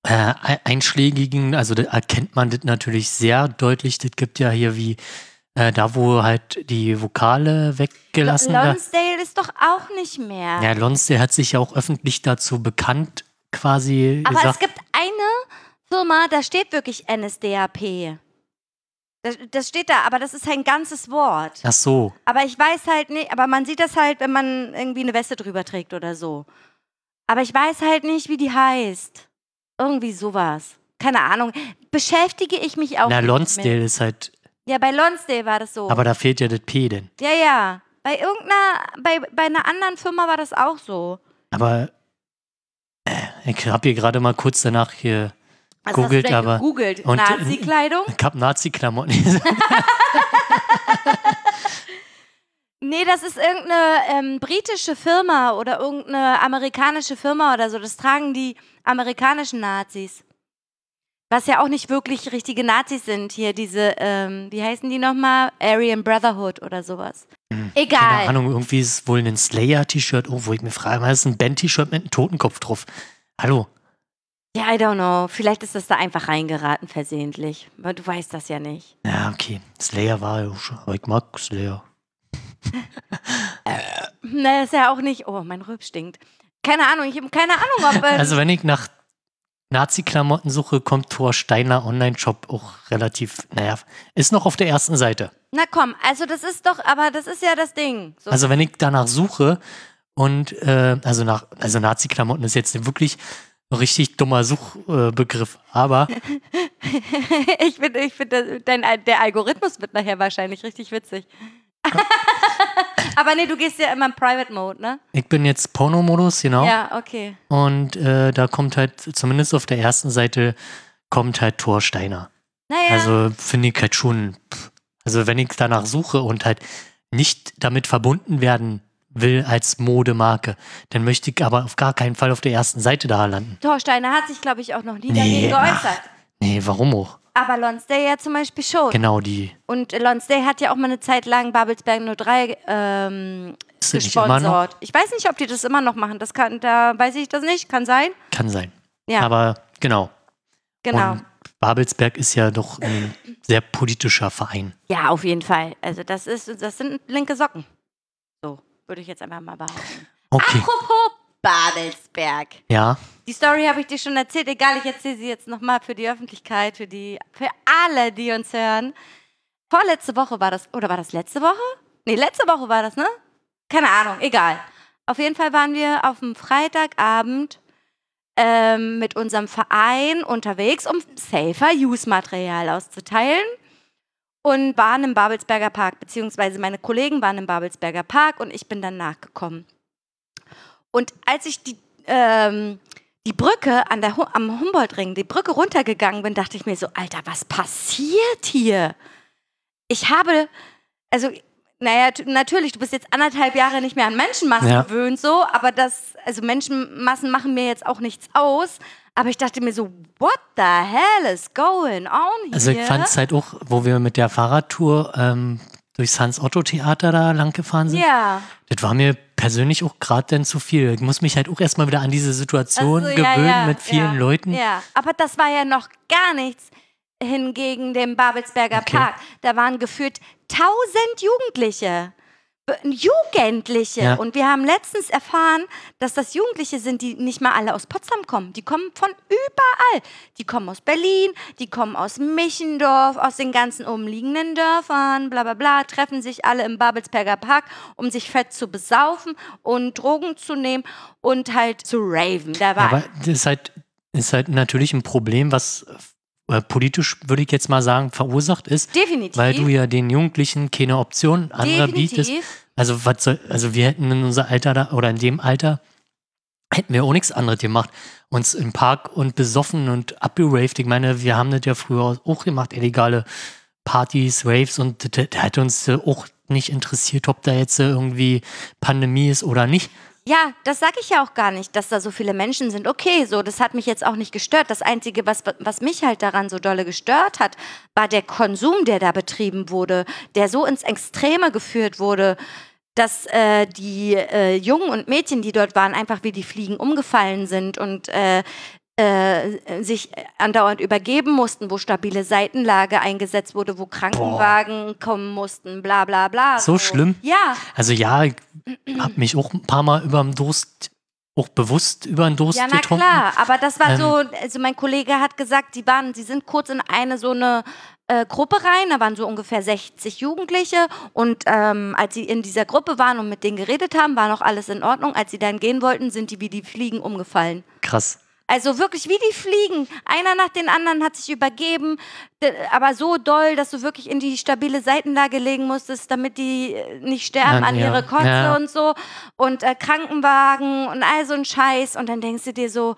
äh, ei- einschlägigen, also da erkennt man das natürlich sehr deutlich. Das gibt ja hier wie äh, da, wo halt die Vokale weggelassen werden. Lonsdale ist doch auch nicht mehr. Ja, Lonsdale hat sich ja auch öffentlich dazu bekannt, quasi Aber es gesagt. gibt eine Firma, da steht wirklich NSDAP. Das, das steht da, aber das ist ein ganzes Wort. Ach so. Aber ich weiß halt nicht, aber man sieht das halt, wenn man irgendwie eine Weste drüber trägt oder so. Aber ich weiß halt nicht, wie die heißt. Irgendwie sowas. Keine Ahnung. Beschäftige ich mich auch Na, Lonsdale ist halt, Ja, bei Lonsdale war das so. aber da fehlt ja das P denn. ja, ja. Bei irgendeiner, bei, bei einer anderen Firma war das auch so. Aber äh, ich habe hier gerade mal kurz danach hier, Was Googelt, aber- gegoogelt? und- Nazi-Kleidung? ich habe Nazi-Klamotten. Nee, das ist irgendeine ähm, britische Firma oder irgendeine amerikanische Firma oder so. Das tragen die amerikanischen Nazis. Was ja auch nicht wirklich richtige Nazis sind. Hier diese, ähm, wie heißen die nochmal? Aryan Brotherhood oder sowas. Hm, Egal. Keine Ahnung, irgendwie ist es wohl ein Slayer-T-Shirt, oh, wo ich mir frage, was ist ein Band-T-Shirt mit einem Totenkopf drauf? Hallo? Ja, I don't know. Vielleicht ist das da einfach reingeraten versehentlich. Aber du weißt das ja nicht. Ja, okay. Slayer war ja auch schon, aber ich mag Slayer. Na, ist ja auch nicht. Oh, mein Rülp stinkt. Keine Ahnung, ich habe keine Ahnung, ob. Ähm, Also wenn ich nach Nazi-Klamotten suche, kommt Thor Steiner Online-Shop auch relativ, naja, ist noch auf der ersten Seite. na komm, also das ist doch, aber das ist ja das Ding. So, Also wenn ich danach suche und äh, also nach also Nazi-Klamotten ist jetzt wirklich richtig dummer Suchbegriff, aber ich finde, ich find, dein, der Algorithmus wird nachher wahrscheinlich richtig witzig. Aber nee, du gehst ja immer im Private Mode, ne? ich bin jetzt Porno-Modus, genau. Ja, okay. Und äh, da kommt halt, zumindest auf der ersten Seite, kommt halt Thor Steiner. Naja, Also finde ich halt schon, also wenn ich danach suche und halt nicht damit verbunden werden will als Modemarke, dann möchte ich aber auf gar keinen Fall auf der ersten Seite da landen. Thorsteiner hat sich, glaube ich, auch noch nie Nee, dagegen geäußert. Nee, warum auch? Aber Lonsdale ja zum Beispiel schon. Genau die. Und Lonsdale hat ja auch mal eine Zeit lang Babelsberg 03 ähm, Ist gesponsert. Ich weiß nicht, ob die das immer noch machen. Das kann, da weiß ich das nicht. Kann sein. Kann sein. Ja, Aber genau. genau. Und Babelsberg ist ja doch ein sehr politischer Verein. Ja, auf jeden Fall. Also das ist, das sind linke Socken. Würde ich jetzt einfach mal behaupten. Okay. Apropos Babelsberg. Ja. Die Story habe ich dir schon erzählt. Egal, ich erzähle sie jetzt nochmal für die Öffentlichkeit, für die, für alle, die uns hören. Vorletzte Woche war das, oder war das letzte Woche? Nee, letzte Woche war das, ne? Keine Ahnung, egal. Auf jeden Fall waren wir auf dem Freitagabend ähm, mit unserem Verein unterwegs, um Safer-Use-Material auszuteilen. Und waren im Babelsberger Park, beziehungsweise meine Kollegen waren im Babelsberger Park und ich bin dann nachgekommen. Und als ich die, ähm, die Brücke an der, am Humboldtring, die Brücke runtergegangen bin, dachte ich mir so, Alter, was passiert hier? Ich habe, also, naja, natürlich, du bist jetzt anderthalb Jahre nicht mehr an Menschenmassen Ja. gewöhnt, so, aber das, also Menschenmassen machen mir jetzt auch nichts aus. Aber ich dachte mir so, what the hell is going on here? Also ich fand es halt auch, wo wir mit der Fahrradtour ähm, durchs Hans-Otto-Theater da lang gefahren sind. Ja. Das war mir persönlich auch gerade dann zu viel. Ich muss mich halt auch erstmal wieder an diese Situation Ach so, gewöhnen ja, ja, mit vielen ja, Leuten. Ja, aber das war ja noch gar nichts hingegen dem Babelsberger Okay. Park. Da waren geführt tausend Jugendliche Jugendliche. Ja. Und wir haben letztens erfahren, dass das Jugendliche sind, die nicht mal alle aus Potsdam kommen. Die kommen von überall. Die kommen aus Berlin, die kommen aus Michendorf, aus den ganzen umliegenden Dörfern, bla bla bla, treffen sich alle im Babelsberger Park, um sich fett zu besaufen und Drogen zu nehmen und halt zu raven. Da Ja, war aber das ist halt, ist halt natürlich ein Problem, was äh, politisch, würde ich jetzt mal sagen, verursacht ist, definitiv. weil du ja den Jugendlichen keine Option anderer bietest. Also, was soll, also wir hätten in unser Alter da, oder in dem Alter, hätten wir auch nichts anderes gemacht. Uns im Park und besoffen und abgeraved. Ich meine, wir haben das ja früher auch gemacht, illegale Partys, Raves und das, das hat uns äh, auch nicht interessiert, ob da jetzt äh, irgendwie Pandemie ist oder nicht. Ja, das sage ich ja auch gar nicht, dass da so viele Menschen sind. Okay, so, das hat mich jetzt auch nicht gestört. Das Einzige, was, was mich halt daran so dolle gestört hat, war der Konsum, der da betrieben wurde, der so ins Extreme geführt wurde, dass äh, die äh, Jungen und Mädchen, die dort waren, einfach wie die Fliegen umgefallen sind und äh, äh, sich andauernd übergeben mussten, wo stabile Seitenlage eingesetzt wurde, wo Krankenwagen kommen mussten, bla bla bla. So schlimm? Ja, Also ja, ich habe mich auch ein paar Mal über den Durst, auch bewusst über den Durst Ja, na getrunken. klar, aber das war Ähm. so, also mein Kollege hat gesagt, die waren, sie sind kurz in eine so eine äh, Gruppe rein, da waren so ungefähr 60 Jugendliche und ähm, als sie in dieser Gruppe waren und mit denen geredet haben, war noch alles in Ordnung. Als sie dann gehen wollten, sind die wie die Fliegen umgefallen. Krass. Also wirklich wie die Fliegen. Einer nach den anderen hat sich übergeben, aber so doll, dass du wirklich in die stabile Seitenlage legen musstest, damit die äh, nicht sterben Ja, an ja. ihre Kotze Ja. und so. Und äh, Krankenwagen und all so ein Scheiß. Und dann denkst du dir so,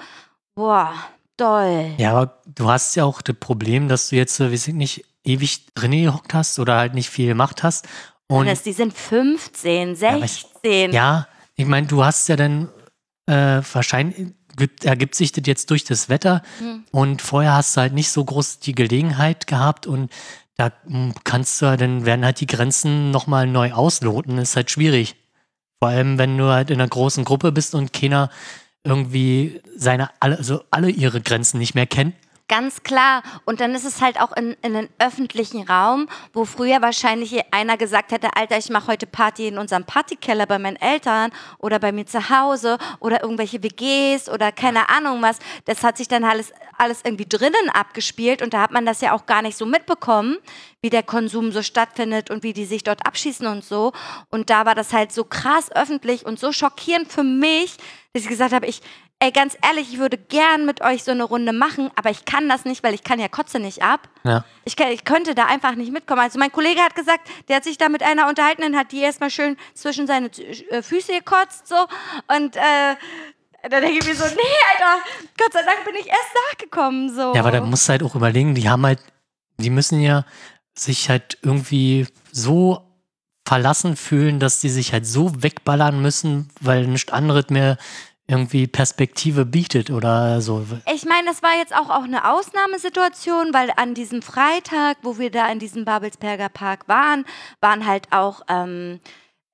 boah, doll. Ja, aber du hast ja auch das Problem, dass du jetzt, äh, weiß ich nicht, ewig drin gehockt hast oder halt nicht viel gemacht hast. Und Hannes, die sind 15, aber ich- 16. ja, ich meine, du hast ja dann äh, wahrscheinlich gibt, ergibt sich das jetzt durch das Wetter Hm. und vorher hast du halt nicht so groß die Gelegenheit gehabt und da mm, kannst du, ja- dann werden halt die Grenzen nochmal neu ausloten, ist halt schwierig. Vor allem, wenn du halt in einer großen Gruppe bist und keiner irgendwie seine, alle, also alle ihre Grenzen nicht mehr kennt. Ganz klar. Und dann ist es halt auch in, in einem öffentlichen Raum, wo früher wahrscheinlich einer gesagt hätte, Alter, ich mache heute Party in unserem Partykeller bei meinen Eltern oder bei mir zu Hause oder irgendwelche WGs oder keine Ahnung was. Das hat sich dann alles, alles irgendwie drinnen abgespielt und da hat man das ja auch gar nicht so mitbekommen, wie der Konsum so stattfindet und wie die sich dort abschießen und so. Und da war das halt so krass öffentlich und so schockierend für mich, dass ich gesagt habe, ich, ey, ganz ehrlich, ich würde gern mit euch so eine Runde machen, aber ich kann das nicht, weil ich kann ja Kotze nicht ab. Ja. Ich, kann, ich könnte da einfach nicht mitkommen. Also mein Kollege hat gesagt, der hat sich da mit einer unterhalten und hat die erstmal schön zwischen seine äh, Füße gekotzt so und äh, da denke ich mir so, nee, Alter, Gott sei Dank bin ich erst nachgekommen so. Ja, aber da musst du halt auch überlegen, die haben halt, die müssen ja sich halt irgendwie so verlassen fühlen, dass die sich halt so wegballern müssen, weil nichts anderes mehr irgendwie Perspektive bietet oder so. Ich meine, das war jetzt auch, auch eine Ausnahmesituation, weil an diesem Freitag, wo wir da in diesem Babelsberger Park waren, waren halt auch ähm,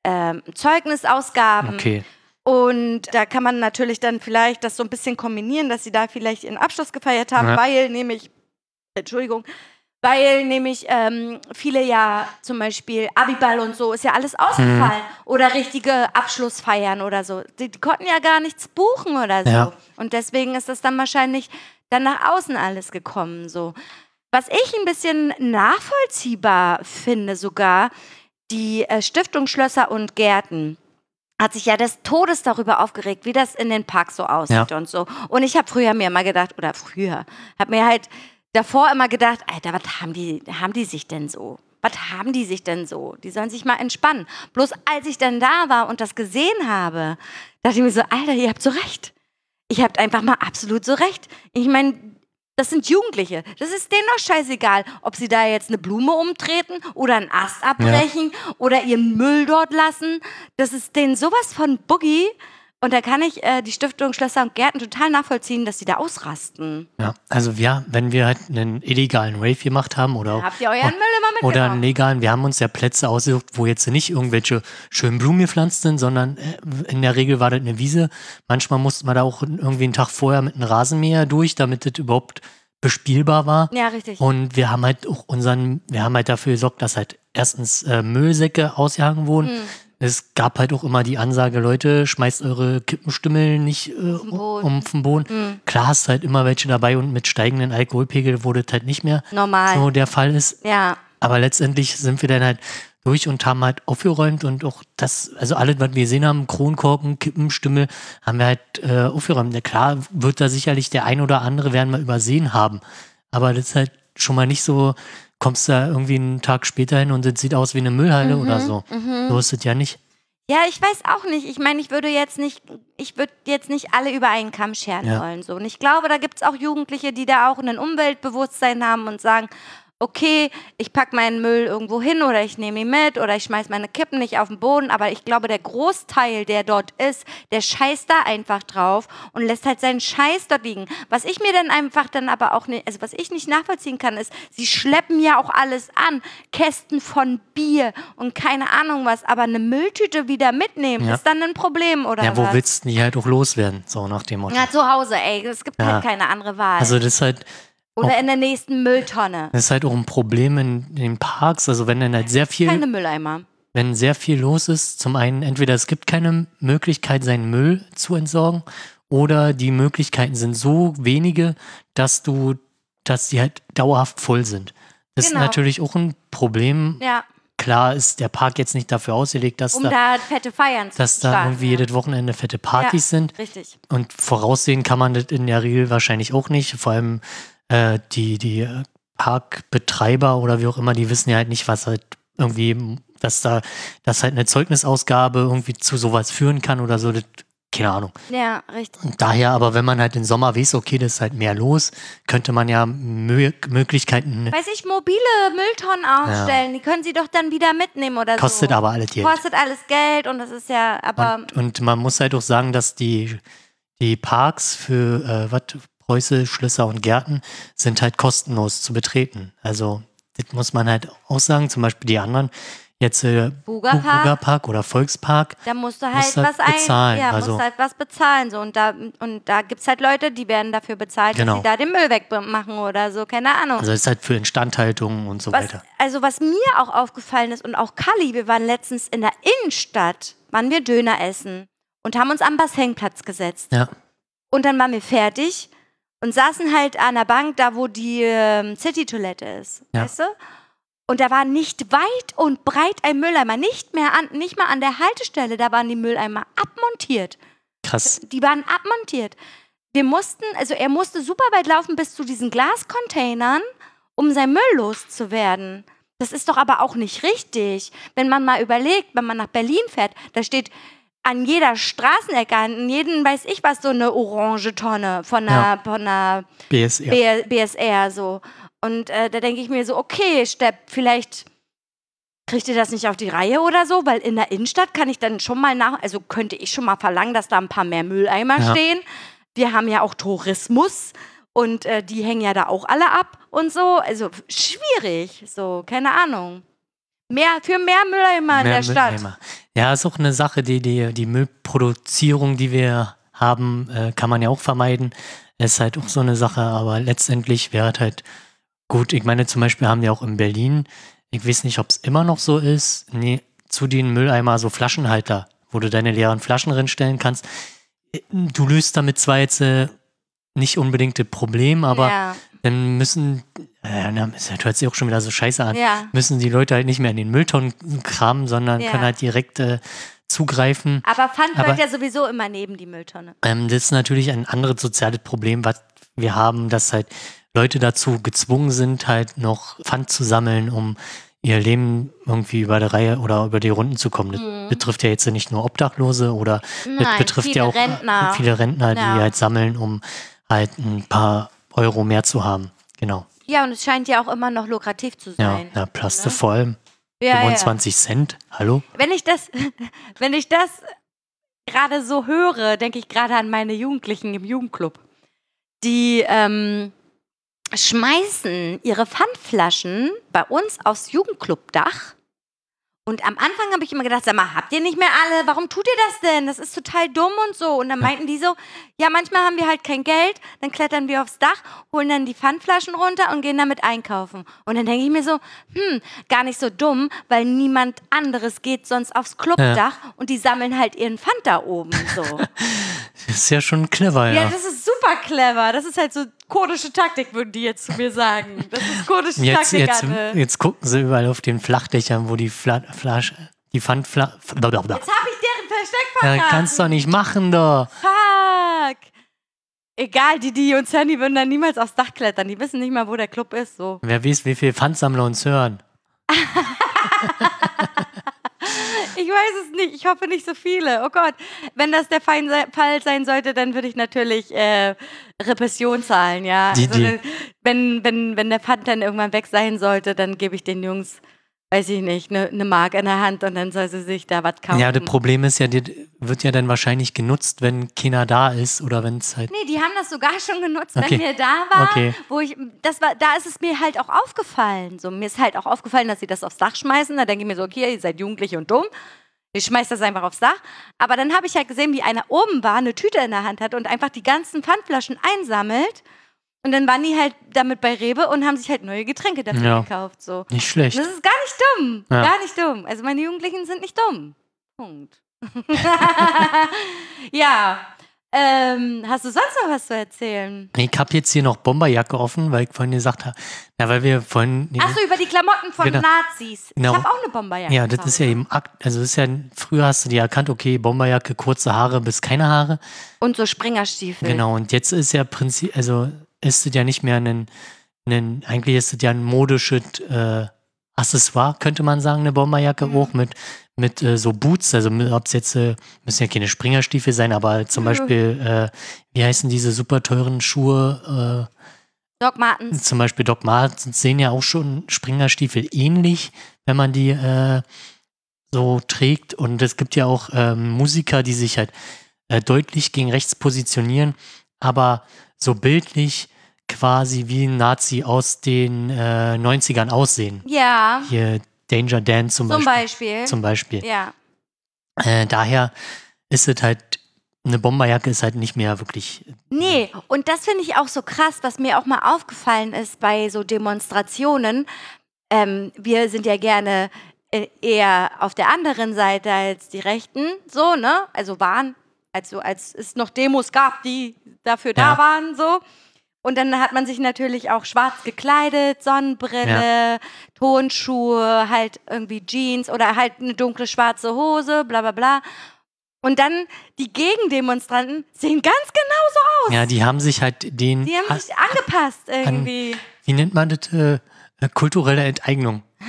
ähm, Zeugnisausgaben. Okay. Und da kann man natürlich dann vielleicht das so ein bisschen kombinieren, dass sie da vielleicht ihren Abschluss gefeiert haben, Ja. weil nämlich, Entschuldigung, weil nämlich ähm, viele ja zum Beispiel Abiball und so ist ja alles ausgefallen oder richtige Abschlussfeiern oder so. Die, die konnten ja gar nichts buchen oder so. Ja. Und deswegen ist das dann wahrscheinlich dann nach außen alles gekommen so. Was ich ein bisschen nachvollziehbar finde sogar, die äh, Stiftung Schlösser und Gärten hat sich ja des Todes darüber aufgeregt, wie das in den Parks so aussieht Ja. und so. Und ich habe früher mir immer gedacht, oder früher, habe mir halt davor immer gedacht, Alter, was haben die, haben die sich denn so? Was haben die sich denn so? Die sollen sich mal entspannen. Bloß als ich dann da war und das gesehen habe, dachte ich mir so, Alter, ihr habt so recht. Ihr habt einfach mal absolut so recht. Ich meine, das sind Jugendliche. Das ist denen doch scheißegal, ob sie da jetzt eine Blume umtreten oder einen Ast abbrechen oder ihren Müll dort lassen. Das ist denen sowas von Boogie. Und da kann ich äh, die Stiftung Schlösser und Gärten total nachvollziehen, dass sie da ausrasten. Ja, also ja, wenn wir halt einen illegalen Rave gemacht haben oder Habt ihr euren Müll immer mitgenommen? oder einen legalen, wir haben uns ja Plätze ausgesucht, wo jetzt nicht irgendwelche schönen Blumen gepflanzt sind, sondern äh, in der Regel war das eine Wiese. Manchmal musste man da auch irgendwie einen Tag vorher mit einem Rasenmäher durch, damit das überhaupt bespielbar war. ja, richtig. Und wir haben halt auch unseren, wir haben halt dafür gesorgt, dass halt erstens äh, Müllsäcke ausgehangen wurden, Es gab halt auch immer die Ansage, Leute, schmeißt eure Kippenstümmel nicht äh, um den Boden. Mhm. Klar hast halt immer welche dabei und mit steigenden Alkoholpegel, wo das halt nicht mehr Normal. so der Fall ist. Ja. Aber letztendlich sind wir dann halt durch und haben halt aufgeräumt und auch das, also alles, was wir gesehen haben, Kronkorken, Kippenstimme, haben wir halt äh, aufgeräumt. Ja, klar wird da sicherlich der ein oder andere werden wir übersehen haben. Aber das ist halt schon mal nicht so, kommst da irgendwie einen Tag später hin und es sieht aus wie eine Müllhalde oder so. Mhm. So ist es ja nicht. Ja, ich weiß auch nicht. Ich meine, ich würde jetzt nicht, ich würde jetzt nicht alle über einen Kamm scheren Ja. wollen. So. Und ich glaube, da gibt es auch Jugendliche, die da auch ein Umweltbewusstsein haben und sagen, okay, ich packe meinen Müll irgendwo hin oder ich nehme ihn mit oder ich schmeiß meine Kippen nicht auf den Boden. Aber ich glaube, der Großteil, der dort ist, der scheißt da einfach drauf und lässt halt seinen Scheiß dort liegen. Was ich mir dann einfach dann aber auch nicht, also was ich nicht nachvollziehen kann, ist, sie schleppen ja auch alles an. Kästen von Bier und keine Ahnung was, aber eine Mülltüte wieder mitnehmen, Ja. ist dann ein Problem oder Ja, wo was? willst du die halt auch loswerden? So nach dem Motto. Na, zu Hause, ey. Es gibt Ja. halt keine andere Wahl. Also das ist halt, oder in der nächsten Mülltonne. das ist halt auch ein Problem in den Parks. Also wenn dann halt sehr viel Keine Mülleimer. wenn sehr viel los ist, zum einen entweder es gibt keine Möglichkeit, seinen Müll zu entsorgen, oder die Möglichkeiten sind so wenige, dass du, dass die halt dauerhaft voll sind. Das Genau. ist natürlich auch ein Problem. Ja, Klar ist der Park jetzt nicht dafür ausgelegt, dass um da, da fette Feiern zu dass da irgendwie ja. jedes Wochenende fette Partys ja, sind. Richtig. Und voraussehen kann man das in der Regel wahrscheinlich auch nicht. Vor allem äh, die, die Parkbetreiber oder wie auch immer, die wissen ja halt nicht, was halt irgendwie, dass da, dass halt eine Zeugnisausgabe irgendwie zu sowas führen kann oder so. Das, keine Ahnung. Ja, richtig. Und daher, aber wenn man halt im Sommer weiß, okay, das ist halt mehr los, könnte man ja Mö Möglichkeiten, Weiß ich, mobile Mülltonnen aufstellen, die können sie doch dann wieder mitnehmen oder kostet so. aber alles Geld. Kostet alles Geld und das ist ja, aber Und, und man muss halt auch sagen, dass die, die Parks für äh, was, Preuße, Schlösser und Gärten sind halt kostenlos zu betreten. Also das muss man halt auch sagen. Zum Beispiel die anderen, jetzt äh, Buga Park? Oder Volkspark, da musst du halt musst halt was ein, bezahlen, ja, also- musst halt was bezahlen so und da und da gibt's halt Leute, die werden dafür bezahlt, Genau. dass sie da den Müll wegmachen oder so, keine Ahnung. also das ist halt für Instandhaltung und so Was, weiter. also was mir auch aufgefallen ist und auch Kali, wir waren letztens in der Innenstadt, waren wir Döner essen und haben uns am Bassenplatz gesetzt. Ja, Und dann waren wir fertig und saßen halt an der Bank, da wo die ähm, City-Toilette ist. Ja. Weißt du? Und da war nicht weit und breit ein Mülleimer, nicht mehr an, nicht mal an der Haltestelle, da waren die Mülleimer abmontiert. krass. Die waren abmontiert. Wir mussten, also er musste super weit laufen bis zu diesen Glascontainern, um sein Müll loszuwerden. Das ist doch aber auch nicht richtig. Wenn man mal überlegt, wenn man nach Berlin fährt, da steht an jeder Straßenecke, an jedem, weiß ich was, so eine orange Tonne von einer, von einer BSR. B BSR so. Und äh, da denke ich mir so, okay, Stepp, vielleicht kriegt ihr das nicht auf die Reihe oder so, weil in der Innenstadt kann ich dann schon mal nach, also könnte ich schon mal verlangen, dass da ein paar mehr Mülleimer Ja. stehen. Wir haben ja auch Tourismus und äh, die hängen ja da auch alle ab und so. Also schwierig, so, keine Ahnung. Mehr, für mehr Mülleimer in der Stadt. Mülleimer. Ja, ist auch eine Sache, die, die, die Müllproduzierung, die wir haben, äh, kann man ja auch vermeiden. Ist halt auch so eine Sache, aber letztendlich wäre es halt gut. Ich meine, zum Beispiel haben die auch in Berlin, ich weiß nicht, ob es immer noch so ist, nee, zu den Mülleimer so Flaschenhalter, wo du deine leeren Flaschen reinstellen kannst. Du löst damit zwar jetzt äh, nicht unbedingt das Problem, aber ja, dann müssen, äh, das hört sich auch schon wieder so scheiße an ja. müssen die Leute halt nicht mehr in den Mülltonnen kramen, sondern Ja. können halt direkt äh, zugreifen. Aber Pfand gehört ja sowieso immer neben die Mülltonne. Ähm, das ist natürlich ein anderes soziales Problem, was wir haben, dass halt Leute dazu gezwungen sind, halt noch Pfand zu sammeln, um ihr Leben irgendwie über die Reihe oder über die Runden zu kommen. Das betrifft ja jetzt nicht nur Obdachlose oder das Mhm. Nein, betrifft ja auch Rentner. viele Rentner, die Ja. halt sammeln, um halt ein paar Euro mehr zu haben. Genau. Ja, und es scheint ja auch immer noch lukrativ zu Ja, sein. ja Plaste Ne? vor allem. Ja, 25 Cent. Hallo? Wenn ich das, wenn ich das gerade so höre, denke ich gerade an meine Jugendlichen im Jugendclub. Die ähm, schmeißen ihre Pfandflaschen bei uns aufs Jugendclubdach Und am Anfang habe ich immer gedacht, sag mal, habt ihr nicht mehr alle? Warum tut ihr das denn? Das ist total dumm und so. Und dann meinten die so, ja, manchmal haben wir halt kein Geld, dann klettern wir aufs Dach, holen dann die Pfandflaschen runter und gehen damit einkaufen. Und dann denke ich mir so, hm, gar nicht so dumm, weil niemand anderes geht sonst aufs Clubdach und die sammeln halt ihren Pfand da oben so. Das ist ja schon clever, ja. ja, das ist super clever. Das ist halt so kurdische Taktik, würden die jetzt zu mir sagen. Das ist kurdische Jetzt, Taktik, jetzt, Anne. jetzt gucken sie überall auf den Flachdächern, wo die Fla Flasch, die Pfandfla... Jetzt habe ich deren Versteck Ja, verraten. kannst doch nicht machen, doch. Fuck. Egal, die, die uns hören, die würden dann niemals aufs Dach klettern. Die wissen nicht mal, wo der Club ist. So. Wer weiß, wie viele Pfandsammler uns hören. Ich weiß es nicht. Ich hoffe nicht so viele. Oh Gott. Wenn das der Fall sein sollte, dann würde ich natürlich äh, Repression zahlen, ja. Die- also, die- dann- wenn, wenn, wenn der Pfand dann irgendwann weg sein sollte, dann gebe ich den Jungs, weiß ich nicht, eine ne Mark in der Hand und dann soll sie sich da was kaufen. Ja, das Problem ist ja, die wird ja dann wahrscheinlich genutzt, wenn keiner da ist oder wenn es halt. Nee, die haben das sogar schon genutzt, Okay. wenn wir da waren, Okay. wo ich, das war, da ist es mir halt auch aufgefallen. So, mir ist halt auch aufgefallen, dass sie das aufs Dach schmeißen. Da denke ich mir so, okay, ihr seid jugendlich und dumm. Ich schmeiß das einfach aufs Dach. Aber dann habe ich halt gesehen, wie einer oben war, eine Tüte in der Hand hat und einfach die ganzen Pfandflaschen einsammelt. Und dann waren die halt damit bei Rewe und haben sich halt neue Getränke dafür Ja. gekauft. So. Nicht schlecht. Das ist gar nicht dumm. Ja. Gar nicht dumm. Also meine Jugendlichen sind nicht dumm. Punkt. ja. Ähm, hast du sonst noch was zu erzählen? Ich habe jetzt hier noch Bomberjacke offen, weil ich vorhin gesagt habe, na, weil wir vorhin. Achso, über die Klamotten von Genau. Nazis. Genau. Ich habe auch eine Bomberjacke. ja, das ist ja eben Akt, also das ist ja, früher hast du dir erkannt, okay, Bomberjacke, kurze Haare bis keine Haare. Und so Springerstiefel. Genau, und jetzt ist ja Prinzip, also ist es ja nicht mehr ein, ein eigentlich ist es ja ein modisches äh, Accessoire, könnte man sagen, eine Bomberjacke Mhm. auch mit, mit äh, so Boots, also ob es jetzt, äh, müssen ja keine Springerstiefel sein, aber zum Ja. Beispiel, äh, wie heißen diese super teuren Schuhe, Doc äh, Martens. zum Beispiel Doc Martens sehen ja auch schon Springerstiefel ähnlich, wenn man die äh, so trägt. Und es gibt ja auch ähm, Musiker, die sich halt deutlich gegen rechts positionieren, aber so bildlich quasi wie ein Nazi aus den äh, 90ern aussehen. Ja, Hier Danger Dan zum, zum Beispiel. Beispiel. Zum Beispiel. ja. Äh, daher ist es halt, eine Bomberjacke ist halt nicht mehr wirklich. Nee, und das finde ich auch so krass, was mir auch mal aufgefallen ist bei so Demonstrationen. Ähm, wir sind ja gerne äh, eher auf der anderen Seite als die Rechten, so, ne? Also waren, also als es noch Demos gab, die dafür da Ja. waren, so. Und dann hat man sich natürlich auch schwarz gekleidet, Sonnenbrille, Tonschuhe, halt irgendwie Jeans oder halt eine dunkle schwarze Hose, bla bla bla. Und dann die Gegendemonstranten sehen ganz genauso aus. Ja, die haben sich halt den. Die haben sich angepasst irgendwie. wie nennt man das? Äh, äh, kulturelle Enteignung.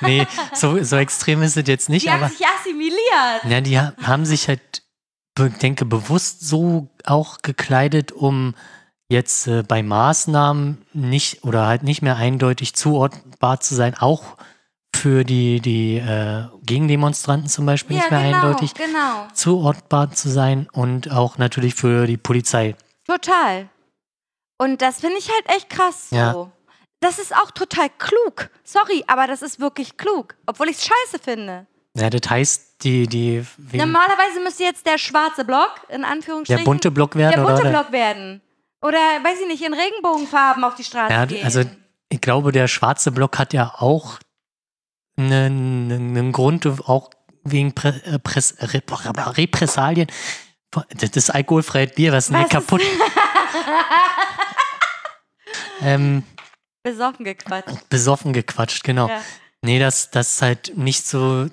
nee, so, so extrem ist es jetzt nicht, Die haben aber sich assimiliert. ja, die ha- haben sich halt, denke, bewusst so auch gekleidet, um jetzt äh, bei Maßnahmen nicht oder halt nicht mehr eindeutig zuordnbar zu sein, auch für die, die äh, Gegendemonstranten zum Beispiel Ja, nicht mehr genau, eindeutig genau. zuordnbar zu sein und auch natürlich für die Polizei. Total. Und das finde ich halt echt krass so. Ja. Das ist auch total klug. Sorry, aber das ist wirklich klug. Obwohl ich es scheiße finde. Ja, das heißt, die, die Normalerweise müsste jetzt der schwarze Block, in der Anführungsstrichen, bunte Block werden, der bunte oder? Block werden. Oder, weiß ich nicht, in Regenbogenfarben auf die Straße Ja, gehen. also ich glaube, der schwarze Block hat ja auch einen, einen Grund, auch wegen Prä, äh, Press, Rep, Repressalien. Das ist alkoholfreies Bier, was ist denn Was ist- kaputt? ähm, Besoffen gequatscht. besoffen gequatscht, genau. Ja. Nee, das, das ist halt nicht so.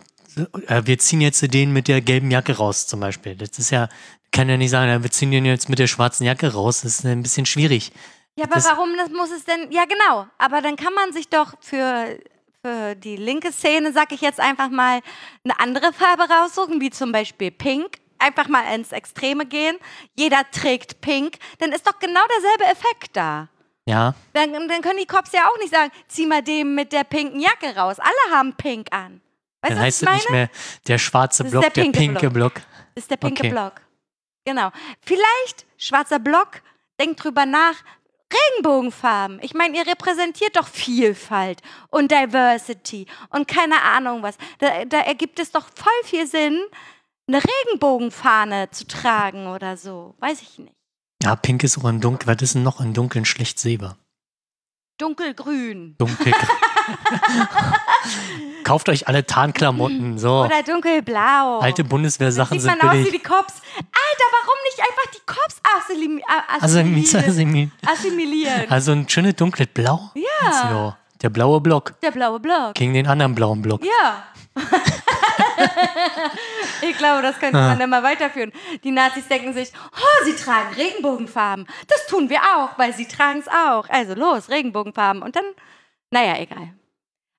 Äh, wir ziehen jetzt den mit der gelben Jacke raus, zum Beispiel. Das ist ja, kann ja nicht sagen, wir ziehen den jetzt mit der schwarzen Jacke raus. Das ist ein bisschen schwierig. Ja, aber Das- warum das muss es denn? Ja, genau. Aber dann kann man sich doch für, für die linke Szene, sag ich jetzt einfach mal, eine andere Farbe raussuchen, wie zum Beispiel Pink. Einfach mal ins Extreme gehen. Jeder trägt Pink. Dann ist doch genau derselbe Effekt da. Ja, Dann, dann können die Cops ja auch nicht sagen, zieh mal dem mit der pinken Jacke raus. Alle haben Pink an. Weißt dann heißt es nicht mehr der schwarze Block, der der pinke pinke Block. ist der pinke Okay. Block. Genau. Vielleicht schwarzer Block, denkt drüber nach, Regenbogenfarben. Ich meine, ihr repräsentiert doch Vielfalt und Diversity und keine Ahnung was. Da, da ergibt es doch voll viel Sinn, eine Regenbogenfahne zu tragen oder so. Weiß ich nicht. Ja, pink ist auch in dunkel. Was ist denn noch in dunkeln schlecht sehbar? Dunkelgrün. Dunkelgrün. Kauft euch alle Tarnklamotten. So. Oder dunkelblau. Alte Bundeswehrsachen Sieht sind man aus wie billig. die Cops. Alter, warum nicht einfach die Cops assimilieren? also, assimilieren? also ein schönes dunkles Blau. Ja. So, der blaue Block Der blaue Block. gegen den anderen blauen Block. Ja. ich glaube, das könnte Ah. man dann mal weiterführen. Die Nazis denken sich, oh, sie tragen Regenbogenfarben. Das tun wir auch, weil sie tragen es auch. Also los, Regenbogenfarben. Und dann, naja, egal.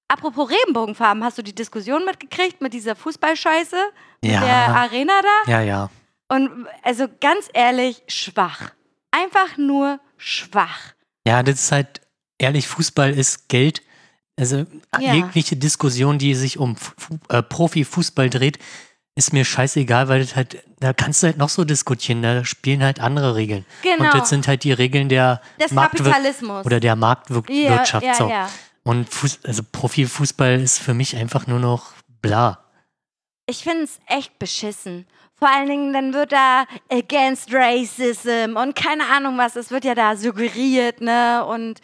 Apropos Regenbogenfarben, hast du die Diskussion mitgekriegt mit dieser Fußballscheiße? Mit Ja. der Arena da? Ja, ja. Und also ganz ehrlich, schwach. Einfach nur schwach. Ja, das ist halt, ehrlich, Fußball ist Geld. Also Ja. jegliche Diskussion, die sich um Fu- äh, Profifußball dreht, ist mir scheißegal, weil das halt, da kannst du halt noch so diskutieren, da spielen halt andere Regeln. Genau. Und das sind halt die Regeln der Des Marktwir- Kapitalismus. oder der Marktwirtschaft. ja, so. ja. Und Fuß, also Profifußball ist für mich einfach nur noch bla. Ich finde es echt beschissen. Vor allen Dingen, dann wird da against racism und keine Ahnung was, es wird ja da suggeriert, ne? Und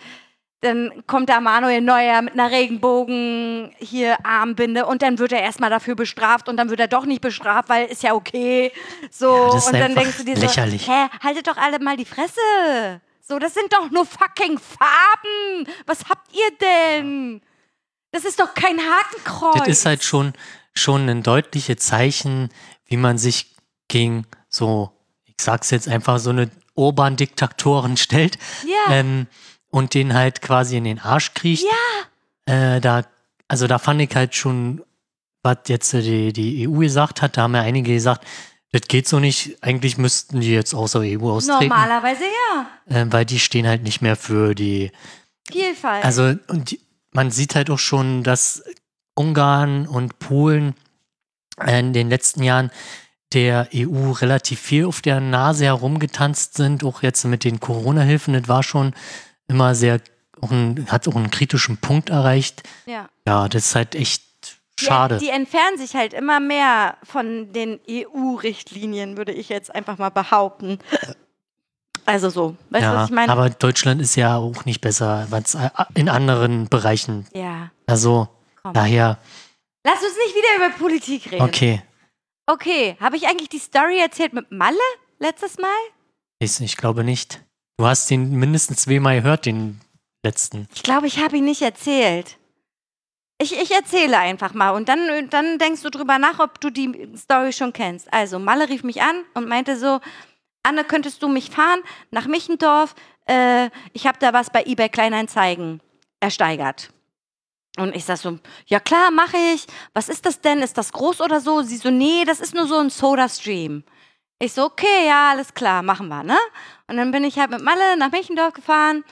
dann kommt da Manuel Neuer mit einer Regenbogen hier Armbinde und dann wird er erstmal dafür bestraft und dann wird er doch nicht bestraft, weil ist ja okay. So Ja, das ist und dann denkst du dir lächerlich. so, hä, haltet doch alle mal die Fresse. So, das sind doch nur fucking Farben. Was habt ihr denn? Das ist doch kein Hakenkreuz. Das ist halt schon, schon ein deutliches Zeichen, wie man sich gegen so, ich sag's jetzt einfach, so eine Urban-Diktatoren stellt. Ja. Ähm, und den halt quasi in den Arsch kriecht. Ja. Äh, da, also da fand ich halt schon, was jetzt die, die EU gesagt hat, da haben ja einige gesagt, das geht so nicht, eigentlich müssten die jetzt außer EU austreten. Normalerweise ja. Äh, weil die stehen halt nicht mehr für die Vielfalt. also, und die, man sieht halt auch schon, dass Ungarn und Polen in den letzten Jahren der EU relativ viel auf der Nase herumgetanzt sind, auch jetzt mit den Corona-Hilfen. Das war schon immer sehr, auch hat auch einen kritischen Punkt erreicht. ja. Ja, das ist halt echt schade. Die, die entfernen sich halt immer mehr von den EU-Richtlinien, würde ich jetzt einfach mal behaupten. Also so. Weißt du, ja, was ich meine? aber Deutschland ist ja auch nicht besser was in anderen Bereichen. ja. Also, Komm. daher, Lass uns nicht wieder über Politik reden. okay. Okay, habe ich eigentlich die Story erzählt mit Malle letztes Mal? Ich, ich glaube nicht. Du hast den mindestens zweimal gehört, den letzten. Ich glaube, ich habe ihn nicht erzählt. Ich, ich erzähle einfach mal und dann, dann denkst du drüber nach, ob du die Story schon kennst. Also, Malle rief mich an und meinte so, Anne, könntest du mich fahren nach Michendorf? Äh, ich habe da was bei eBay Kleinanzeigen ersteigert. Und ich sag so, ja klar, mache ich. Was ist das denn? Ist das groß oder so? Sie so, nee, das ist nur so ein Soda-Stream. Ich so, okay, ja, alles klar, machen wir, ne? Und dann bin ich halt mit Malle nach Michendorf gefahren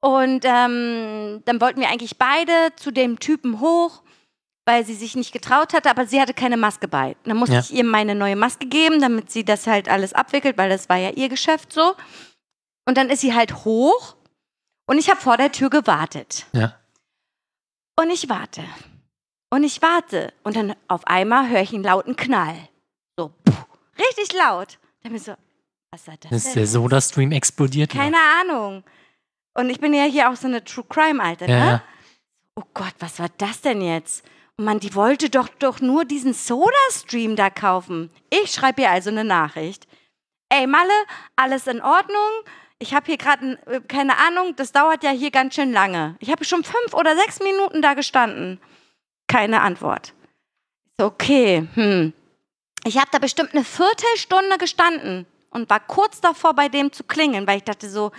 und ähm, dann wollten wir eigentlich beide zu dem Typen hoch, weil sie sich nicht getraut hatte, aber sie hatte keine Maske bei. Dann musste Ja. ich ihr meine neue Maske geben, damit sie das halt alles abwickelt, weil das war ja ihr Geschäft so. Und dann ist sie halt hoch und ich habe vor der Tür gewartet. Ja. Und ich warte. Und ich warte. Und dann auf einmal höre ich einen lauten Knall. So, puh, richtig laut. Dann bin ich so, was war das? Ist denn der? Soda-Stream explodiert? Keine Ahnung. Und ich bin ja hier auch so eine True Crime Alte, Ja, ne? ja. Oh Gott, was war das denn jetzt? Und man, die wollte doch doch nur diesen Soda-Stream da kaufen. Ich schreibe ihr also eine Nachricht. Ey, Malle, alles in Ordnung? Ich habe hier gerade, äh, keine Ahnung, das dauert ja hier ganz schön lange. Ich habe schon fünf oder sechs Minuten da gestanden. Keine Antwort. Okay, hm. Ich habe da bestimmt eine Viertelstunde gestanden und war kurz davor, bei dem zu klingeln, weil ich dachte so,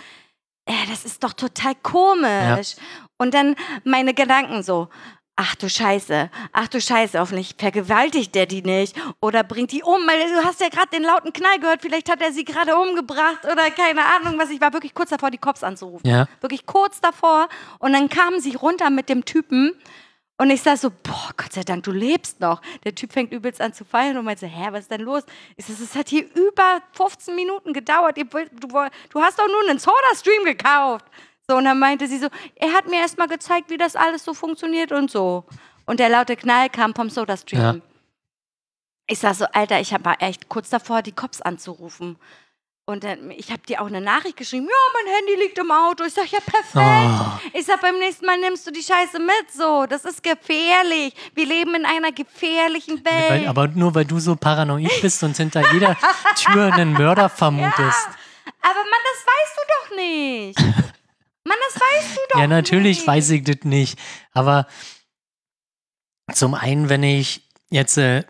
äh, das ist doch total komisch. Und dann meine Gedanken so, ach du Scheiße, ach du Scheiße, hoffentlich vergewaltigt der die nicht oder bringt die um, weil du hast ja gerade den lauten Knall gehört, vielleicht hat er sie gerade umgebracht oder keine Ahnung was. Ich war wirklich kurz davor, die Cops anzurufen. Ja. Wirklich kurz davor. Und dann kamen sie runter mit dem Typen Und ich sag so, boah, Gott sei Dank, du lebst noch. Der Typ fängt übelst an zu feiern und meinte, hä, was ist denn los? Ich sag, es hat hier über 15 Minuten gedauert. Du, hast doch nur einen Soda-Stream gekauft. So, und dann meinte sie so, er hat mir erst mal gezeigt, wie das alles so funktioniert und so. Und der laute Knall kam vom Soda-Stream. Ja. Ich sag so, Alter, ich war echt kurz davor, die Cops anzurufen. Und dann, ich habe dir auch eine Nachricht geschrieben, ja, mein Handy liegt im Auto. Ich sag, ja, perfekt. Oh. Ich sag, beim nächsten Mal nimmst du die Scheiße mit, so. Das ist gefährlich. Wir leben in einer gefährlichen Welt. Weil, aber nur weil du so paranoid bist und hinter jeder Tür einen Mörder vermutest. ja. Aber Mann, das weißt du doch nicht. Mann, das weißt du doch Ja, natürlich nicht. weiß ich das nicht. Aber zum einen, wenn ich jetzt äh,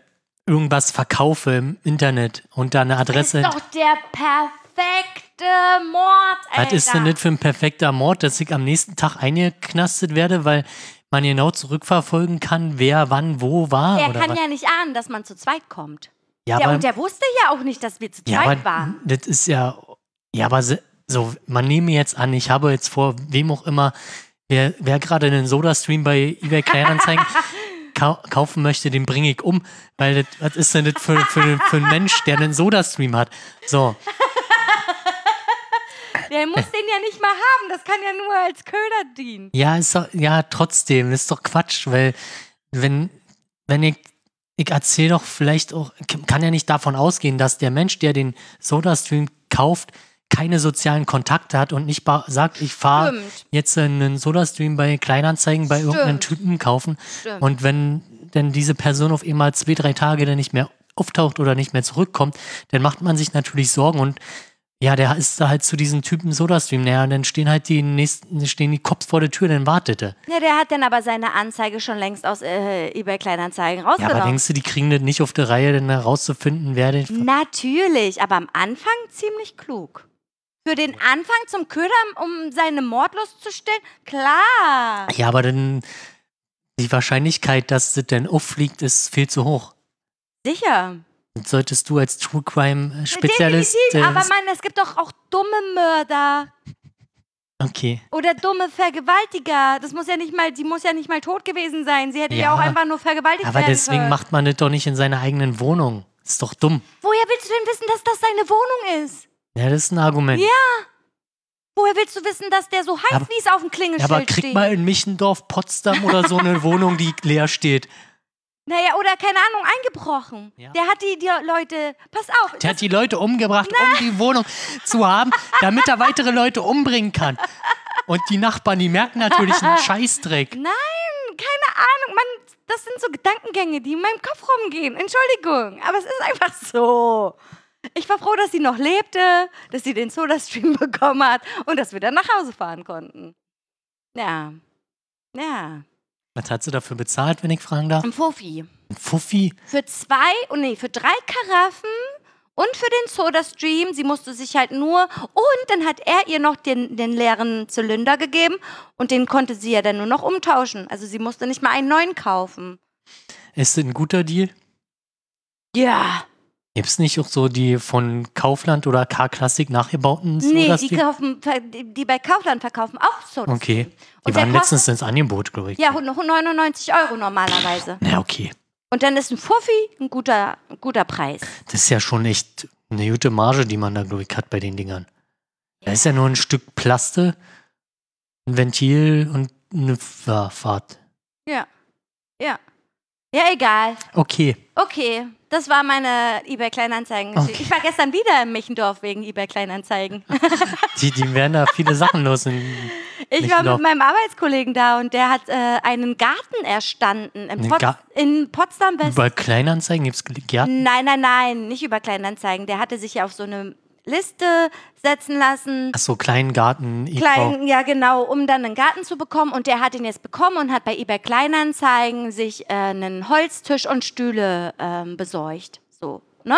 irgendwas verkaufe im Internet und da eine Das Adresse. ist doch der perfekte Mord, Alter. Was ist denn das für ein perfekter Mord, dass ich am nächsten Tag eingeknastet werde, weil man genau zurückverfolgen kann, wer wann wo war? Er kann was? ja nicht ahnen, dass man zu zweit kommt. ja, Der, aber, und der wusste ja auch nicht, dass wir zu ja, zweit aber waren. das ist ja, ja, aber so, man nehme jetzt an, ich habe jetzt vor, wem auch immer, wer, wer gerade einen Soda-Stream bei eBay Kleinanzeigen kau kaufen möchte, den bringe ich um, weil das, was ist denn das für, für, für ein Mensch, der einen Soda-Stream hat? So, Der muss den ja nicht mal haben. Das kann ja nur als Köder dienen. Ja, ist doch, ja, trotzdem, ist doch Quatsch, weil wenn, wenn ich, ich erzähle doch vielleicht auch, kann ja nicht davon ausgehen, dass der Mensch, der den Soda-Stream kauft, keine sozialen Kontakte hat und nicht sagt, ich fahre jetzt einen Soda-Stream bei Kleinanzeigen bei irgendeinem Stimmt. Typen kaufen. Stimmt. Und wenn denn diese Person auf einmal zwei, drei Tage dann nicht mehr auftaucht oder nicht mehr zurückkommt, dann macht man sich natürlich Sorgen und ja, der ist da halt zu diesem Typen Soda-Stream näher und dann stehen halt die nächsten, stehen die Cops vor der Tür, dann wartet er. Ja, der hat dann aber seine Anzeige schon längst aus äh, eBay Kleinanzeigen Ja, rausgenommen. aber denkst du, die kriegen das nicht auf der Reihe, dann herauszufinden, wer den. Natürlich, aber am Anfang ziemlich klug. Für den Anfang zum Köder, um seine Mordlust zu stillen? Klar. Ja, aber dann die Wahrscheinlichkeit, dass das dann auffliegt, ist viel zu hoch. Sicher. Das solltest du als True Crime Spezialist. Definitiv, äh, aber Mann, es gibt doch auch dumme Mörder okay. oder dumme Vergewaltiger. Das muss ja nicht mal, die muss ja nicht mal tot gewesen sein. Sie hätte ja, Ja, auch einfach nur vergewaltigt Aber werden deswegen können. macht man das doch nicht in seiner eigenen Wohnung. Ist doch dumm. Woher willst du denn wissen, dass das seine Wohnung ist? Ja, das ist ein Argument. Ja, Woher willst du wissen, dass der so heißt, Aber- wie es auf dem Ja, Klingelschild aber krieg steht? mal in Michendorf, Potsdam oder so eine Wohnung, die leer steht. Naja, oder keine Ahnung, eingebrochen. Ja. Der hat die, die Leute, pass auf, Der hat die Leute umgebracht, um die Wohnung zu haben, damit er weitere Leute umbringen kann. Und die Nachbarn, die merken natürlich einen Scheißdreck. Nein, keine Ahnung. Mann, das sind so Gedankengänge, die in meinem Kopf rumgehen. Entschuldigung, aber es ist einfach so. Ich war froh, dass sie noch lebte, dass sie den Soda-Stream bekommen hat und dass wir dann nach Hause fahren konnten. Ja. Ja. Was hat sie dafür bezahlt, wenn ich fragen darf? Ein Fuffi. Ein Fuffi? Für zwei, oh nee, für drei Karaffen und für den Soda-Stream. Sie musste sich halt nur, und dann hat er ihr noch den, den leeren Zylinder gegeben und den konnte sie ja dann nur noch umtauschen. Also sie musste nicht mal einen neuen kaufen. Ist das ein guter Deal? Ja. Gibt's nicht auch so die von Kaufland oder K-Klassik nachgebauten Nee, die, kaufen, die bei Kaufland verkaufen auch Soda. Okay. Die waren letztens ins Angebot, glaube ich. Ja, 99 Euro normalerweise. Na, okay. Und dann ist ein Fuffi ein guter, ein guter Preis. Das ist ja schon echt eine gute Marge, die man da, glaube ich, hat bei den Dingern. Da ist ja nur ein Stück Plaste, ein Ventil und eine Fahrt. Ja. Ja. Ja, egal. Okay. Okay, das war meine eBay Kleinanzeigen. Okay. Ich war gestern wieder in Michendorf wegen eBay Kleinanzeigen. Die, die werden da viele Sachen los. In, Ich war mit meinem Arbeitskollegen da und der hat äh, einen Garten erstanden in, Pot Ga- in Potsdam West. über Kleinanzeigen gibt es Gärten. Nein, nein, nein, nicht über Kleinanzeigen. Der hatte sich ja auf so eine Liste setzen lassen. Achso, kleinen Garten. Klein, ja genau, um dann einen Garten zu bekommen. Und der hat ihn jetzt bekommen und hat bei eBay Kleinanzeigen sich äh, einen Holztisch und Stühle ähm, besorgt. So, ne?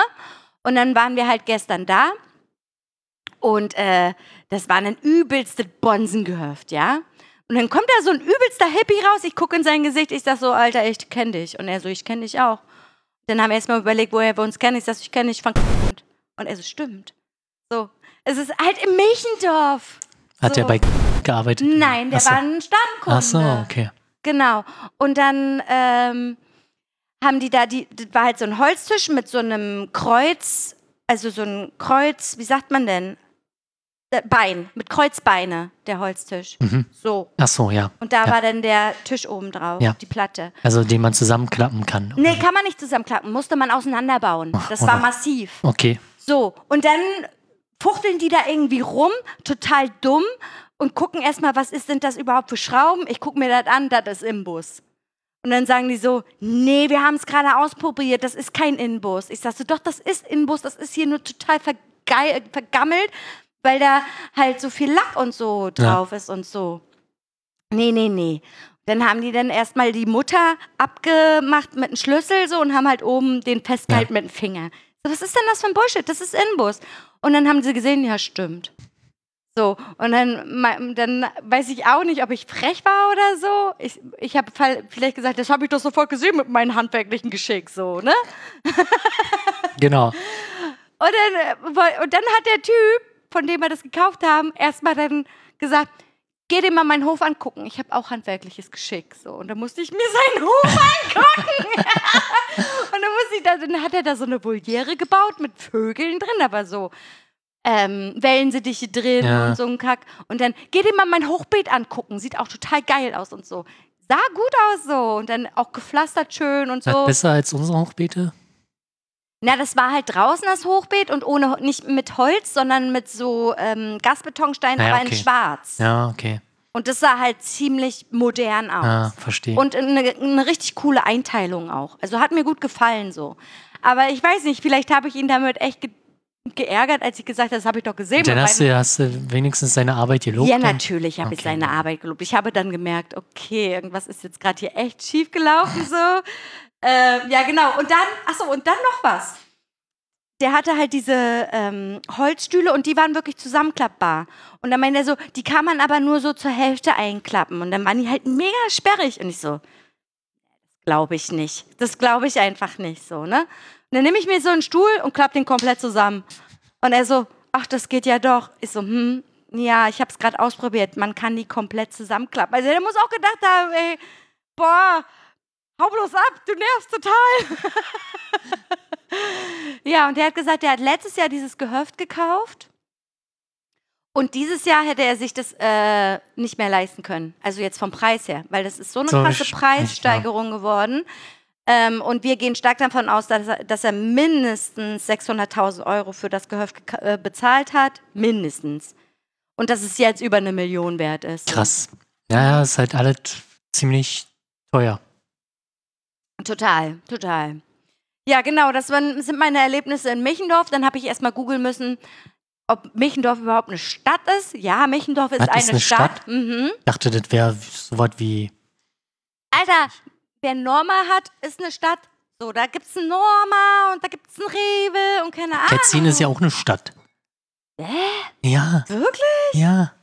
Und dann waren wir halt gestern da und äh, das war ein übelstes Bonsengehöft, ja? Und dann kommt da so ein übelster Hippie raus, ich gucke in sein Gesicht, ich sag so, Alter, ich kenn dich. Und er so, ich kenn dich auch. Dann haben wir erstmal überlegt, woher wir uns kennen. Ich sag, so, ich kenne dich von Und er so, stimmt. So, es ist halt im Milchendorf. Hat so. der bei gearbeitet? Nein, der Ach so. war ein Stammkunde. Ach so, okay. Genau. Und dann ähm, haben die da, die, das war halt so ein Holztisch mit so einem Kreuz, also so ein Kreuz, wie sagt man denn? Äh, Bein, mit Kreuzbeine, der Holztisch. Mhm. So. Ach so, ja. Und da Ja. war dann der Tisch oben drauf, Ja. die Platte. Also den man zusammenklappen kann. Nee, kann man nicht zusammenklappen, musste man auseinanderbauen. Das war oder- massiv. Okay. So, und dann fuchteln die da irgendwie rum, total dumm, und gucken erstmal, was ist denn das überhaupt für Schrauben? Ich gucke mir das an, das ist Imbus. Und dann sagen die so, nee, wir haben es gerade ausprobiert, das ist kein Inbus. Ich sag so, doch, das ist Inbus, das ist hier nur total vergammelt, weil da halt so viel Lack und so drauf ist und so. Nee, nee, nee. Dann haben die dann erstmal die Mutter abgemacht mit einem Schlüssel so und haben halt oben den festgehalten mit dem Finger. So, was ist denn das für ein Bullshit? Das ist Inbus. Und dann haben sie gesehen, ja, stimmt. So, und dann, dann weiß ich auch nicht, ob ich frech war oder so. Ich, ich habe vielleicht gesagt, das habe ich doch sofort gesehen mit meinem handwerklichen Geschick, so, ne? Genau. Und dann, äh, und dann hat der Typ, von dem wir das gekauft haben, erstmal dann gesagt, geh dir mal meinen Hof angucken. Ich habe auch handwerkliches Geschick. So. Und dann musste ich mir seinen Hof angucken. und dann musste ich da, dann hat er da so eine Voliere gebaut mit Vögeln drin, aber so ähm, Wellensittiche drin Ja. und so ein Kack. Und dann geh dir mal mein Hochbeet angucken. Sieht auch total geil aus und so. Sah gut aus so. Und dann auch gepflastert schön und so. besser als unsere Hochbeete? Na, das war halt draußen das Hochbeet und ohne nicht mit Holz, sondern mit so ähm, Gasbetonsteinen, Ah ja, aber in okay. schwarz. Ja, okay. Und das sah halt ziemlich modern aus. Ah, verstehe. Und eine, eine richtig coole Einteilung auch. Also hat mir gut gefallen so. Aber ich weiß nicht, vielleicht habe ich ihn damit echt geärgert, als ich gesagt habe, das habe ich doch gesehen. dann hast du, hast du wenigstens seine Arbeit gelobt. ja, natürlich habe ich Okay. seine Arbeit gelobt. Ich habe dann gemerkt, okay, irgendwas ist jetzt gerade hier echt schief gelaufen so. äh, ja, genau. Und dann, achso, und dann noch was. Der hatte halt diese ähm, Holzstühle und die waren wirklich zusammenklappbar. Und dann meinte er so, die kann man aber nur so zur Hälfte einklappen. Und dann waren die halt mega sperrig. Und ich so, glaube ich nicht. Das glaube ich einfach nicht so, ne? Und dann nehme ich mir so einen Stuhl und klappe den komplett zusammen. Und er so, ach, das geht ja doch. Ich so, hm, ja, ich habe es gerade ausprobiert. Man kann die komplett zusammenklappen. Also der muss auch gedacht haben, ey, boah, hau bloß ab, du nervst total. ja, und der hat gesagt, der hat letztes Jahr dieses Gehöft gekauft. Und dieses Jahr hätte er sich das äh, nicht mehr leisten können. Also jetzt vom Preis her, weil das ist so eine So krasse Preissteigerung geworden. Ähm, und wir gehen stark davon aus, dass er, dass er mindestens 600.000 Euro für das Gehöft äh, bezahlt hat. Mindestens. Und dass es jetzt über eine Million wert ist. Krass. Ja, ja, ist halt alles ziemlich teuer. Total, total. Ja, genau, das waren, sind meine Erlebnisse in Michendorf. Dann habe ich erstmal googeln müssen, ob Michendorf überhaupt eine Stadt ist. Ja, Michendorf ist Was, eine, ist eine Stadt. Stadt? Mhm. Ich dachte, das wäre sowas wie. Alter, wer Norma hat, ist eine Stadt. So, da gibt's ein Norma und da gibt's ein Rewe und keine Ahnung. Ketzin ist ja auch eine Stadt. Hä? Ja, Wirklich? ja.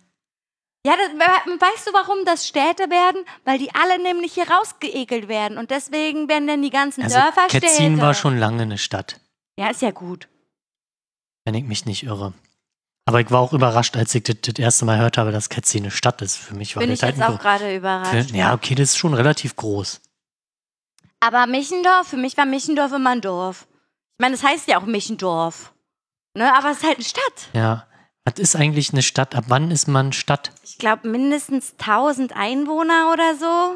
Ja, das, we- weißt du, warum das Städte werden? Weil die alle nämlich hier rausgeekelt werden und deswegen werden dann die ganzen Also Dörfer Ketzin Städte. war schon lange eine Stadt, Ja, ist ja gut. wenn ich mich nicht irre. Aber ich war auch überrascht, als ich das, das erste Mal gehört habe, dass Ketzin eine Stadt ist. Für mich war Bin das ich halt jetzt auch gerade überrascht. Ja, okay, das ist schon relativ groß. Aber Michendorf, für mich war Michendorf immer ein Dorf. Ich meine, das heißt ja auch Michendorf. Ne? Aber es ist halt eine Stadt. Ja. Was ist eigentlich eine Stadt? Ab wann ist man Stadt? Ich glaube, mindestens 1000 Einwohner oder so.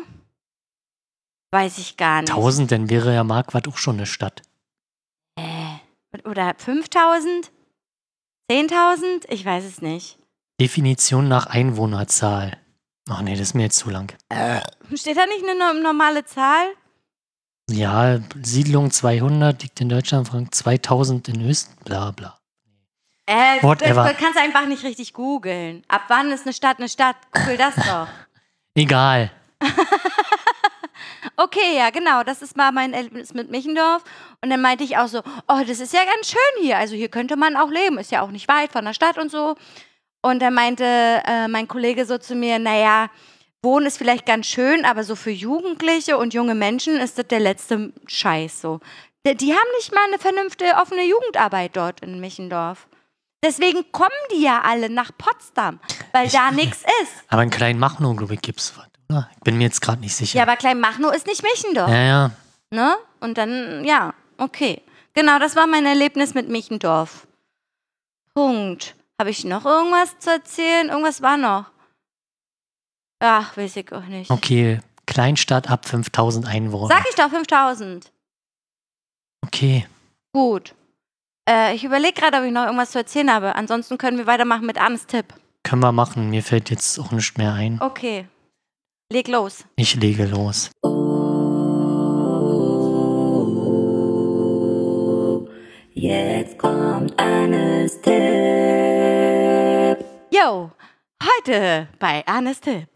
Weiß ich gar nicht. 1000, dann wäre ja Marquardt auch schon eine Stadt. Äh, oder 5000? 10.000? Ich weiß es nicht. Definition nach Einwohnerzahl. Ach nee, das ist mir jetzt zu lang. Steht da nicht eine no- normale Zahl? Ja, Siedlung 200 liegt in Deutschland, Frank 2000 in Österreich, bla bla. Äh, Whatever. das kannst du einfach nicht richtig googeln. Ab wann ist eine Stadt eine Stadt? Google das doch. Egal. Okay, ja, genau. Das ist mal mein Erlebnis mit Michendorf. Und dann meinte ich auch so, oh, das ist ja ganz schön hier. Also hier könnte man auch leben. Ist ja auch nicht weit von der Stadt und so. Und dann meinte äh, mein Kollege so zu mir, naja, Wohnen ist vielleicht ganz schön, aber so für Jugendliche und junge Menschen ist das der letzte Scheiß so. Die, die haben nicht mal eine vernünftige offene Jugendarbeit dort in Michendorf. Deswegen kommen die ja alle nach Potsdam, weil da nichts ist. Aber in Kleinmachnow, glaube ich, gibt's was. oder? Ich bin mir jetzt gerade nicht sicher. Ja, aber Kleinmachnow ist nicht Michendorf. ja, ja. Ne? Und dann, ja, okay. Genau, das war mein Erlebnis mit Michendorf. Punkt. Habe ich noch irgendwas zu erzählen? Irgendwas war noch. Ach, weiß ich auch nicht. Okay, Kleinstadt ab 5000 Einwohner. Sag ich doch 5000. Okay, Gut. Äh, ich überlege gerade, ob ich noch irgendwas zu erzählen habe. Ansonsten können wir weitermachen mit Arnes Tipp. können wir machen. Mir fällt jetzt auch nichts mehr ein. Okay. Leg los. Ich lege los. Jetzt kommt Annes Tipp. Yo, heute bei Arnes Tipp.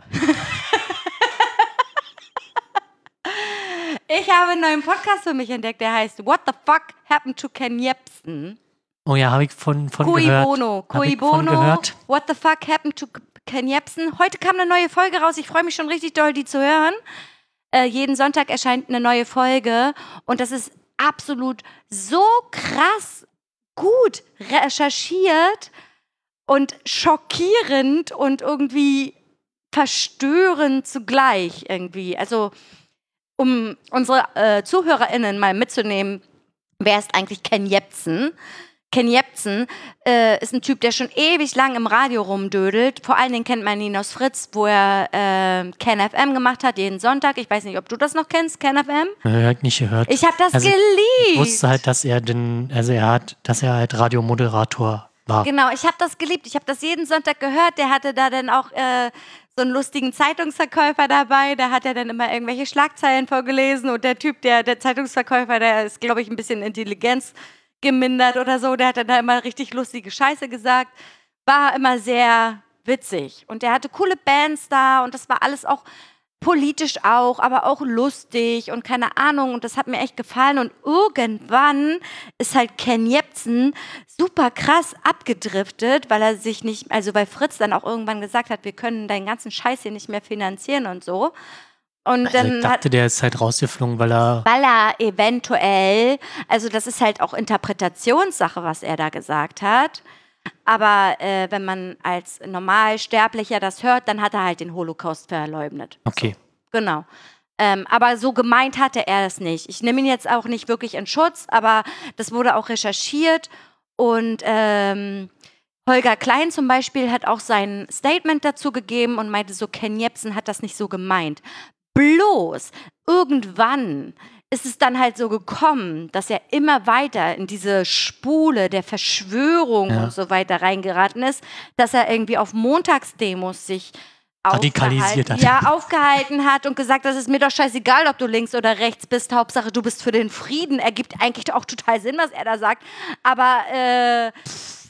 ich habe einen neuen Podcast für mich entdeckt, der heißt What the fuck happened to Ken Jebsen? Oh ja, habe ich von, von Cui gehört. Bono, Cui ich von Bono, gehört. What the fuck happened to Ken Jebsen? Heute kam eine neue Folge raus. Ich freue mich schon richtig doll, die zu hören. Äh, jeden Sonntag erscheint eine neue Folge und das ist absolut so krass gut recherchiert und schockierend und irgendwie verstörend zugleich irgendwie. Also um unsere äh, ZuhörerInnen mal mitzunehmen, wer ist eigentlich Ken Jebsen? Ken Jebsen äh, ist ein Typ, der schon ewig lang im Radio rumdödelt. Vor allen Dingen kennt man ihn aus Fritz, wo er äh, Ken FM gemacht hat, jeden Sonntag. Ich weiß nicht, ob du das noch kennst, Ken FM. Hört nicht gehört. Ich habe das Also, geliebt. Ich wusste halt, dass er den, also er hat, dass er halt Radiomoderator war. Genau, ich habe das geliebt. Ich habe das jeden Sonntag gehört. Der hatte da dann auch äh, so einen lustigen Zeitungsverkäufer dabei. Da hat er dann immer irgendwelche Schlagzeilen vorgelesen. Und der Typ, der, der Zeitungsverkäufer, der ist, glaube ich, ein bisschen Intelligenz gemindert oder so. Der hat dann da immer richtig lustige Scheiße gesagt. War immer sehr witzig. Und der hatte coole Bands da und das war alles auch politisch auch, aber auch lustig und keine Ahnung. Und das hat mir echt gefallen. Und irgendwann ist halt Ken Jebsen super krass abgedriftet, weil er sich nicht, also weil Fritz dann auch irgendwann gesagt hat, wir können deinen ganzen Scheiß hier nicht mehr finanzieren und so. Und Also dann ich hat, dachte, der ist halt rausgeflogen, weil er. weil er eventuell, also das ist halt auch Interpretationssache, was er da gesagt hat. Aber äh, wenn man als Normalsterblicher das hört, dann hat er halt den Holocaust verleugnet. Okay. Genau. Ähm, aber so gemeint hatte er es nicht. Ich nehme ihn jetzt auch nicht wirklich in Schutz, aber das wurde auch recherchiert und ähm, Holger Klein zum Beispiel hat auch sein Statement dazu gegeben und meinte so, Ken Jebsen hat das nicht so gemeint. Bloß irgendwann ist es dann halt so gekommen, dass er immer weiter in diese Spule der Verschwörung Ja. und so weiter reingeraten ist, dass er irgendwie auf Montagsdemos sich Radikalisiert aufgehalten- hat. Ja, aufgehalten hat und gesagt, das ist mir doch scheißegal, ob du links oder rechts bist. Hauptsache, du bist für den Frieden. Ergibt eigentlich auch total Sinn, was er da sagt. Aber, äh,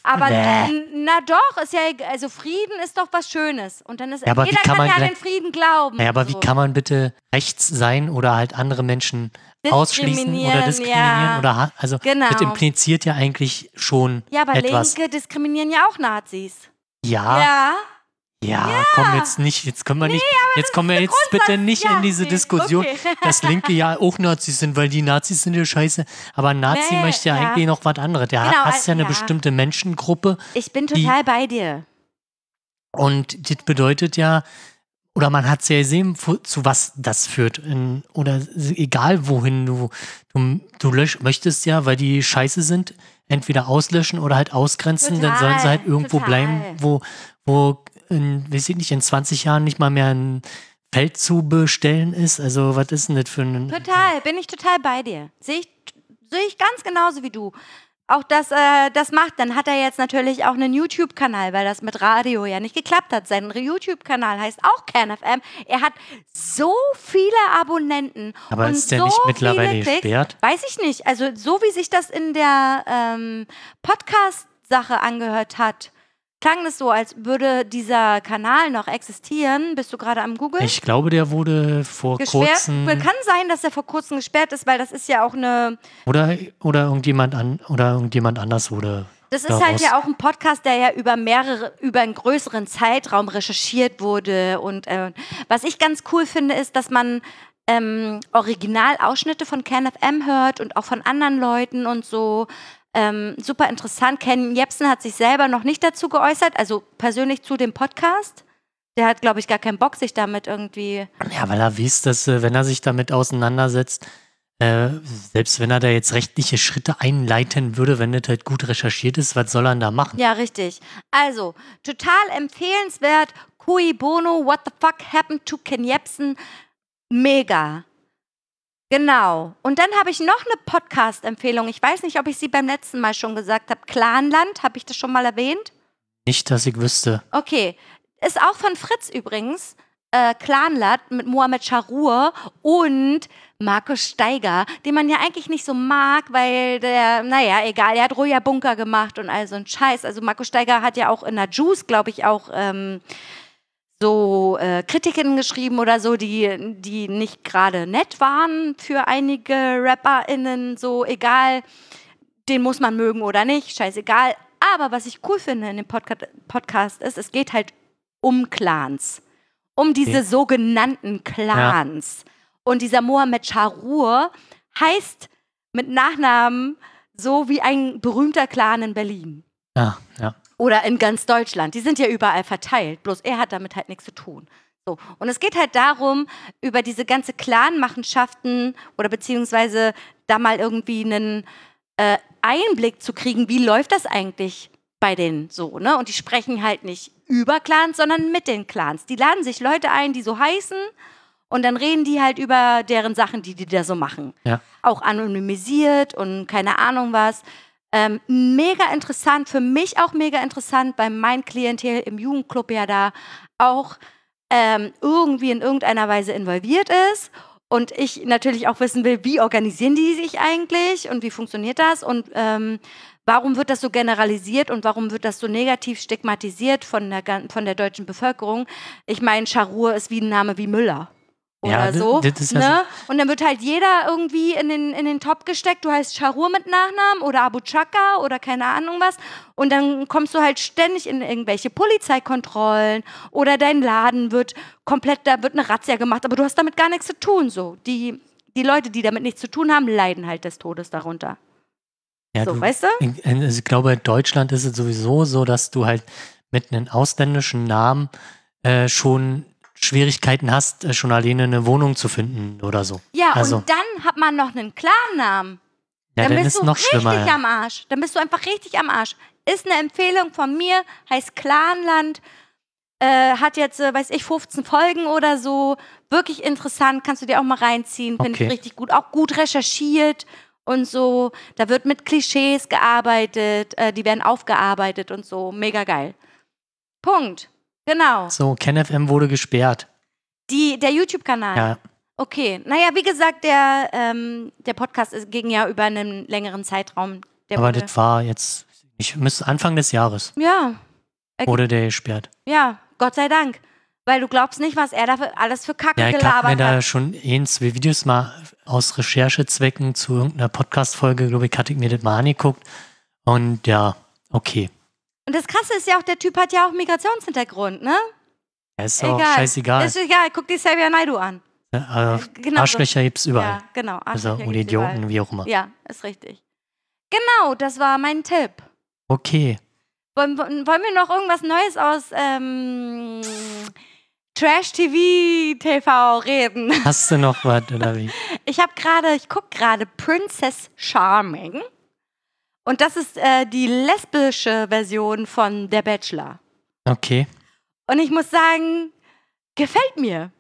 aber na doch, ist ja, also Frieden ist doch was Schönes. Und dann ist Ja, aber jeder kann kann, ja gleich- den Frieden glauben. Ja, aber so. wie kann man bitte rechts sein oder halt andere Menschen ausschließen oder Diskriminieren, ja. oder also Genau. das impliziert ja eigentlich schon Ja, aber etwas. Linke diskriminieren ja auch Nazis. Ja, Ja. ja, komm jetzt nicht, jetzt können wir nicht, jetzt kommen wir jetzt bitte nicht ja, in diese nee, Diskussion, okay. dass Linke ja auch Nazis sind, weil die Nazis sind ja scheiße. Aber ein Nazi Nee, möchte ja, ja. eigentlich noch was anderes. Der Genau, hasst ja eine ja. bestimmte Menschengruppe Ich bin total bei dir. und das bedeutet ja, oder man hat es ja gesehen, zu was das führt. In, oder egal wohin du, du, du lösch, möchtest ja, weil die scheiße sind, entweder auslöschen oder halt ausgrenzen, dann sollen sie halt Total, irgendwo total. bleiben, wo, wo in, weiß ich nicht, in 20 Jahren nicht mal mehr ein Feld zu bestellen ist. Also, was ist denn das für ein. Total, bin ich total bei dir. Sehe ich, sehe ich ganz genauso wie du. Auch das, äh, das macht, dann hat er jetzt natürlich auch einen YouTube-Kanal, weil das mit Radio ja nicht geklappt hat. Sein YouTube-Kanal heißt auch CanFM. Er hat so viele Abonnenten. Aber und ist der so nicht mittlerweile Klicks. gesperrt? Weiß ich nicht. Also so wie sich das in der ähm, Podcast-Sache angehört hat, klang es so, als würde dieser Kanal noch existieren. Bist du gerade am Google? Ich glaube, der wurde vor gesperrt. kurzem. Kann sein, dass er vor kurzem gesperrt ist, weil das ist ja auch eine. Oder, oder irgendjemand an oder irgendjemand anders wurde. Das ist daraus. halt ja auch ein Podcast, der ja über mehrere, über einen größeren Zeitraum recherchiert wurde. Und äh, was ich ganz cool finde, ist, dass man ähm, Originalausschnitte von KenFM hört und auch von anderen Leuten und so. Ähm, super interessant. Ken Jebsen hat sich selber noch nicht dazu geäußert, also persönlich zu dem Podcast. Der hat, glaube ich, gar keinen Bock, sich damit irgendwie. Ja, weil er weiß, dass, äh, wenn er sich damit auseinandersetzt, äh, selbst wenn er da jetzt rechtliche Schritte einleiten würde, wenn das halt gut recherchiert ist, was soll er denn da machen? Ja, richtig. Also, total empfehlenswert. Cui Bono, What the fuck happened to Ken Jebsen? Mega. Genau. Und dann habe ich noch eine Podcast-Empfehlung. Ich weiß nicht, ob ich sie beim letzten Mal schon gesagt habe. Clanland, habe ich das schon mal erwähnt? Nicht, dass ich wüsste. Okay. Ist auch von Fritz übrigens. Äh, Clanland mit Mohamed Charur und Markus Steiger, den man ja eigentlich nicht so mag, weil der, naja, egal, er hat Roja Bunker gemacht und all so ein Scheiß. Also Markus Steiger hat ja auch in der Juice, glaube ich, auch ähm, so äh, Kritiken geschrieben oder so, die, die nicht gerade nett waren für einige RapperInnen, so egal, den muss man mögen oder nicht, scheißegal. Aber was ich cool finde in dem Podca Podcast ist, es geht halt um Clans. Um diese Okay. sogenannten Clans. Und dieser Mohammed Charur heißt mit Nachnamen so wie ein berühmter Clan in Berlin. Ja, ja. Oder in ganz Deutschland. Die sind ja überall verteilt. Bloß er hat damit halt nichts zu tun. So. Und es geht halt darum, über diese ganze Clan-Machenschaften oder beziehungsweise da mal irgendwie einen äh, Einblick zu kriegen, wie läuft das eigentlich bei denen so, ne? Und die sprechen halt nicht über Clans, sondern mit den Clans. Die laden sich Leute ein, die so heißen und dann reden die halt über deren Sachen, die die da so machen Ja. auch anonymisiert und keine Ahnung was. Ähm, mega interessant, für mich auch mega interessant, weil mein Klientel im Jugendclub ja da auch ähm, irgendwie in irgendeiner Weise involviert ist. Und ich natürlich auch wissen will, wie organisieren die sich eigentlich und wie funktioniert das und ähm, warum wird das so generalisiert und warum wird das so negativ stigmatisiert von der, von der deutschen Bevölkerung. Ich meine, Charur ist wie ein Name wie Müller oder Ja, so. das ist ja ne? Und dann wird halt jeder irgendwie in den, in den Top gesteckt. Du heißt Charur mit Nachnamen oder Abu Chaka oder keine Ahnung was. Und dann kommst du halt ständig in irgendwelche Polizeikontrollen oder dein Laden wird komplett, da wird eine Razzia gemacht, aber du hast damit gar nichts zu tun. So. Die, die Leute, die damit nichts zu tun haben, leiden halt des Todes darunter. ja so, du, weißt du? in, in, also ich glaube, in Deutschland ist es sowieso so, dass du halt mit einem ausländischen Namen äh, schon Schwierigkeiten hast, äh, schon alleine eine Wohnung zu finden oder so. Ja, also, und dann hat man noch einen Klarnamen. ja, dann dann bist ist du noch richtig schlimmer. Ja. am Arsch. Dann bist du einfach richtig am Arsch. Ist eine Empfehlung von mir, heißt Clanland. Äh, hat jetzt, äh, weiß ich, 15 Folgen oder so. Wirklich interessant, kannst du dir auch mal reinziehen. Finde Okay. ich richtig gut. Auch gut recherchiert und so. Da wird mit Klischees gearbeitet, äh, die werden aufgearbeitet und so. Mega geil. Punkt. Genau. So, KenFM wurde gesperrt. Die, der YouTube-Kanal. Ja, Okay, naja, wie gesagt, der, ähm, der Podcast ist, ging ja über einen längeren Zeitraum. Der aber wurde, das war jetzt, ich müsste Anfang des Jahres ja, wurde der gesperrt. ja, Gott sei Dank. Weil du glaubst nicht, was er da für, alles für Kacke Ja, ich habe gelabert mir da schon ein, zwei Videos mal aus Recherchezwecken zu irgendeiner Podcast-Folge, glaube ich, hatte ich mir das mal angeguckt. Und ja, okay. Und das Krasse ist ja auch, der Typ hat ja auch Migrationshintergrund, ne? Ja, ist auch Egal. scheißegal. Ist egal, guck dir Xavier Naidu an. Ja, äh, Genau Arschlöcher gibt's so. überall. Ja, genau. also, Arschlöcher oder gibt's Idioten, überall. wie auch immer. Ja, ist richtig. Genau, das war mein Tipp. Okay. Wollen, wollen wir noch irgendwas Neues aus ähm, Trash TV TV reden? Hast du noch was, oder wie? Ich habe gerade, ich gucke gerade Princess Charming. Und das ist äh, die lesbische Version von Der Bachelor. Okay. Und ich muss sagen, gefällt mir.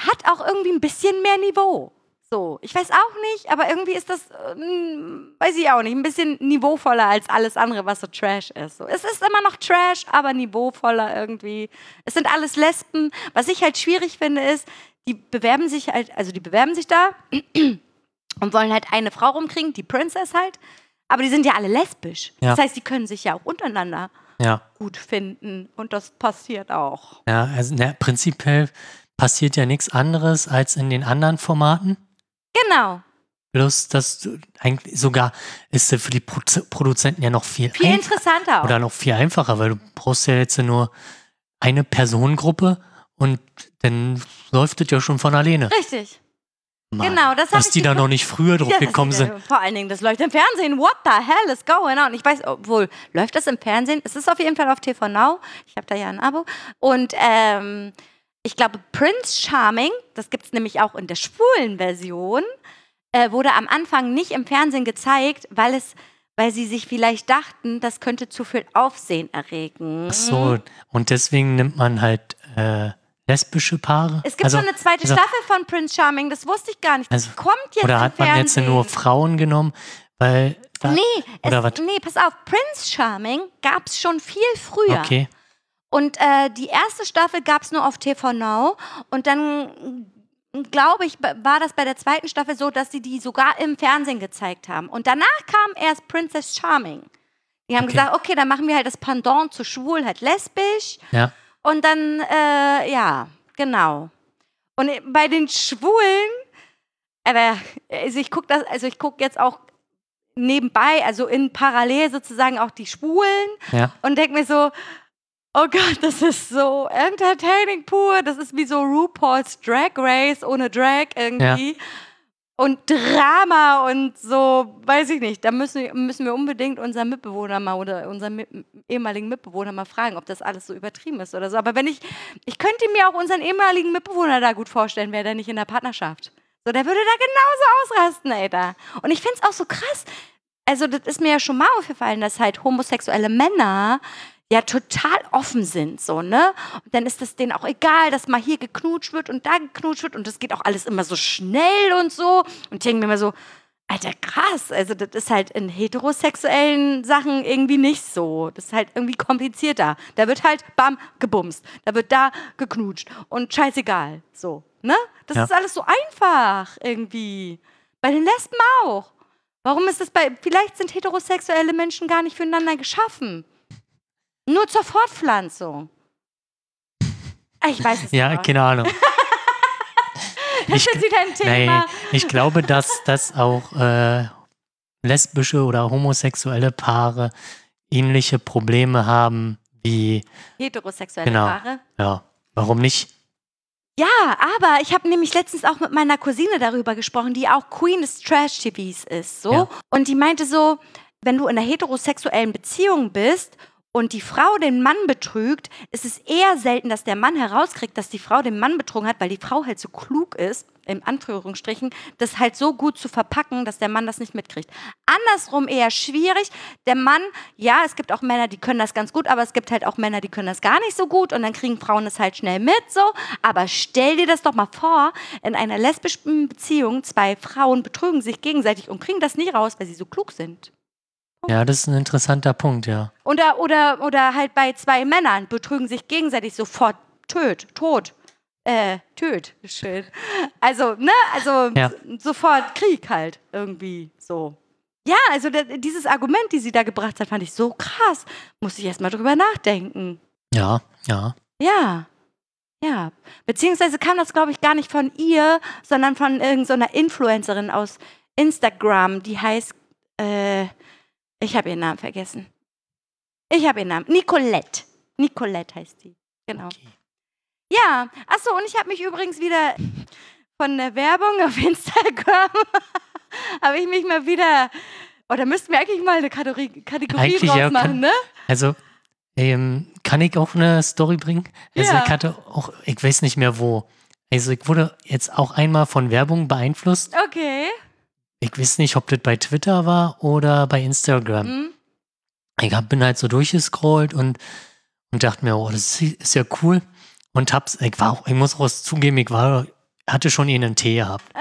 Hat auch irgendwie ein bisschen mehr Niveau. So, ich weiß auch nicht, aber irgendwie ist das, ähm, weiß ich auch nicht, ein bisschen niveauvoller als alles andere, was so Trash ist. So, es ist immer noch Trash, aber niveauvoller irgendwie. Es sind alles Lesben. Was ich halt schwierig finde, ist, die bewerben sich halt, also die bewerben sich da und wollen halt eine Frau rumkriegen, die Princess halt. Aber die sind ja alle lesbisch. Ja. Das heißt, die können sich ja auch untereinander Ja. gut finden. Und das passiert auch. Ja, also na, prinzipiell passiert ja nichts anderes als in den anderen Formaten. Genau. Bloß, dass du eigentlich sogar ist ja für die Proz Produzenten ja noch viel, Viel interessanter oder noch viel einfacher, weil du brauchst ja jetzt nur eine Personengruppe und dann läuft das ja schon von alleine. Richtig. Mann, Genau, das Dass die da noch nicht früher drauf Ja, gekommen sind. Vor allen Dingen, das läuft im Fernsehen. What the hell is going on? Ich weiß, obwohl, läuft das im Fernsehen? Es ist auf jeden Fall auf TV Now. Ich habe da ja ein Abo. Und ähm, ich glaube, Prince Charming, das gibt es nämlich auch in der schwulen Version, äh, wurde am Anfang nicht im Fernsehen gezeigt, weil es weil sie sich vielleicht dachten, das könnte zu viel Aufsehen erregen. Ach so, und deswegen nimmt man halt äh, lesbische Paare. Es gibt also, schon eine zweite also, Staffel von Prince Charming, das wusste ich gar nicht. Das Also, kommt jetzt Oder hat man jetzt nur Frauen genommen, weil. Nee, Oder es, nee, pass auf, Prince Charming gab es schon viel früher. Okay. Und äh, die erste Staffel gab es nur auf TV Now. Und dann, glaube ich, war das bei der zweiten Staffel so, dass sie die sogar im Fernsehen gezeigt haben. Und danach kam erst Princess Charming. Die haben Okay. gesagt, okay, dann machen wir halt das Pendant zu schwul, halt lesbisch. Ja. Und dann, äh, ja, genau. Und bei den Schwulen, aber, also ich gucke das, also ich gucke jetzt auch nebenbei, also in parallel sozusagen auch die Schwulen Ja. und denke mir so, oh Gott, das ist so entertaining pur. Das ist wie so RuPaul's Drag Race ohne Drag irgendwie. Und Drama und so, weiß ich nicht. Da müssen, müssen wir unbedingt unseren Mitbewohner mal oder unseren mit, ehemaligen Mitbewohner mal fragen, ob das alles so übertrieben ist oder so. Aber wenn ich, ich könnte mir auch unseren ehemaligen Mitbewohner da gut vorstellen, wäre der nicht in der Partnerschaft. So, der würde da genauso ausrasten, ey, da. Und ich finde es auch so krass. Also, das ist mir ja schon mal aufgefallen, dass halt homosexuelle Männer ja total offen sind, so, ne? Und dann ist es denen auch egal, dass mal hier geknutscht wird und da geknutscht wird und das geht auch alles immer so schnell und so. Und ich denke mir immer so, Alter, krass. Also, das ist halt in heterosexuellen Sachen irgendwie nicht so. Das ist halt irgendwie komplizierter. Da wird halt, bam, gebumst. Da wird da geknutscht. Und scheißegal. So, ne? Das Ja. ist alles so einfach irgendwie. Bei den Lesben auch. Warum ist das bei, vielleicht sind heterosexuelle Menschen gar nicht füreinander geschaffen. Nur zur Fortpflanzung. Ah, Ich weiß es Ja, nicht. keine Ahnung. Das ich- ist wieder ein Thema. Nee, ich glaube, dass das auch äh, lesbische oder homosexuelle Paare ähnliche Probleme haben wie, Heterosexuelle Genau. Paare. ja, warum nicht? Ja, aber ich habe nämlich letztens auch mit meiner Cousine darüber gesprochen, die auch Queen des Trash-TVs ist, so. Ja. Und die meinte so, wenn du in einer heterosexuellen Beziehung bist und die Frau den Mann betrügt, ist es eher selten, dass der Mann herauskriegt, dass die Frau den Mann betrogen hat, weil die Frau halt so klug ist, im Anführungsstrichen, das halt so gut zu verpacken, dass der Mann das nicht mitkriegt. Andersrum eher schwierig. Der Mann, ja, es gibt auch Männer, die können das ganz gut, aber es gibt halt auch Männer, die können das gar nicht so gut und dann kriegen Frauen das halt schnell mit so. Aber stell dir das doch mal vor, in einer lesbischen Beziehung, zwei Frauen betrügen sich gegenseitig und kriegen das nie raus, weil sie so klug sind. Ja, das ist ein interessanter Punkt, ja. Oder, oder, oder halt bei zwei Männern betrügen sich gegenseitig sofort töt, tot. Äh, töt, schön. Also, ne, also Ja. sofort Krieg halt irgendwie so. Ja, also dieses Argument, die sie da gebracht hat, fand ich so krass. Muss ich erst mal drüber nachdenken. Ja, ja. Ja. Ja. Beziehungsweise kam das, glaube ich, gar nicht von ihr, sondern von irgendeiner Influencerin aus Instagram, die heißt, äh, ich habe ihren Namen vergessen. Ich habe ihren Namen. Nicolette. Nicolette heißt die. Genau. Okay. Ja, achso, und ich habe mich übrigens wieder von der Werbung auf Instagram, habe ich mich mal wieder, oh, da müssten wir eigentlich mal eine Kategorie, Kategorie Eigentlich, draus ja, machen, kann- ne? Also, ähm, kann ich auch eine Story bringen? Also, Ja. ich hatte auch, ich weiß nicht mehr wo. Also, ich wurde jetzt auch einmal von Werbung beeinflusst. Okay. Ich weiß nicht, ob das bei Twitter war oder bei Instagram. Hm? Ich hab, bin halt so durchgescrollt und, und dachte mir, oh, das ist, ist ja cool. Und hab's, ich war auch, ich muss auch zugeben, ich war, hatte schon einen Tee gehabt.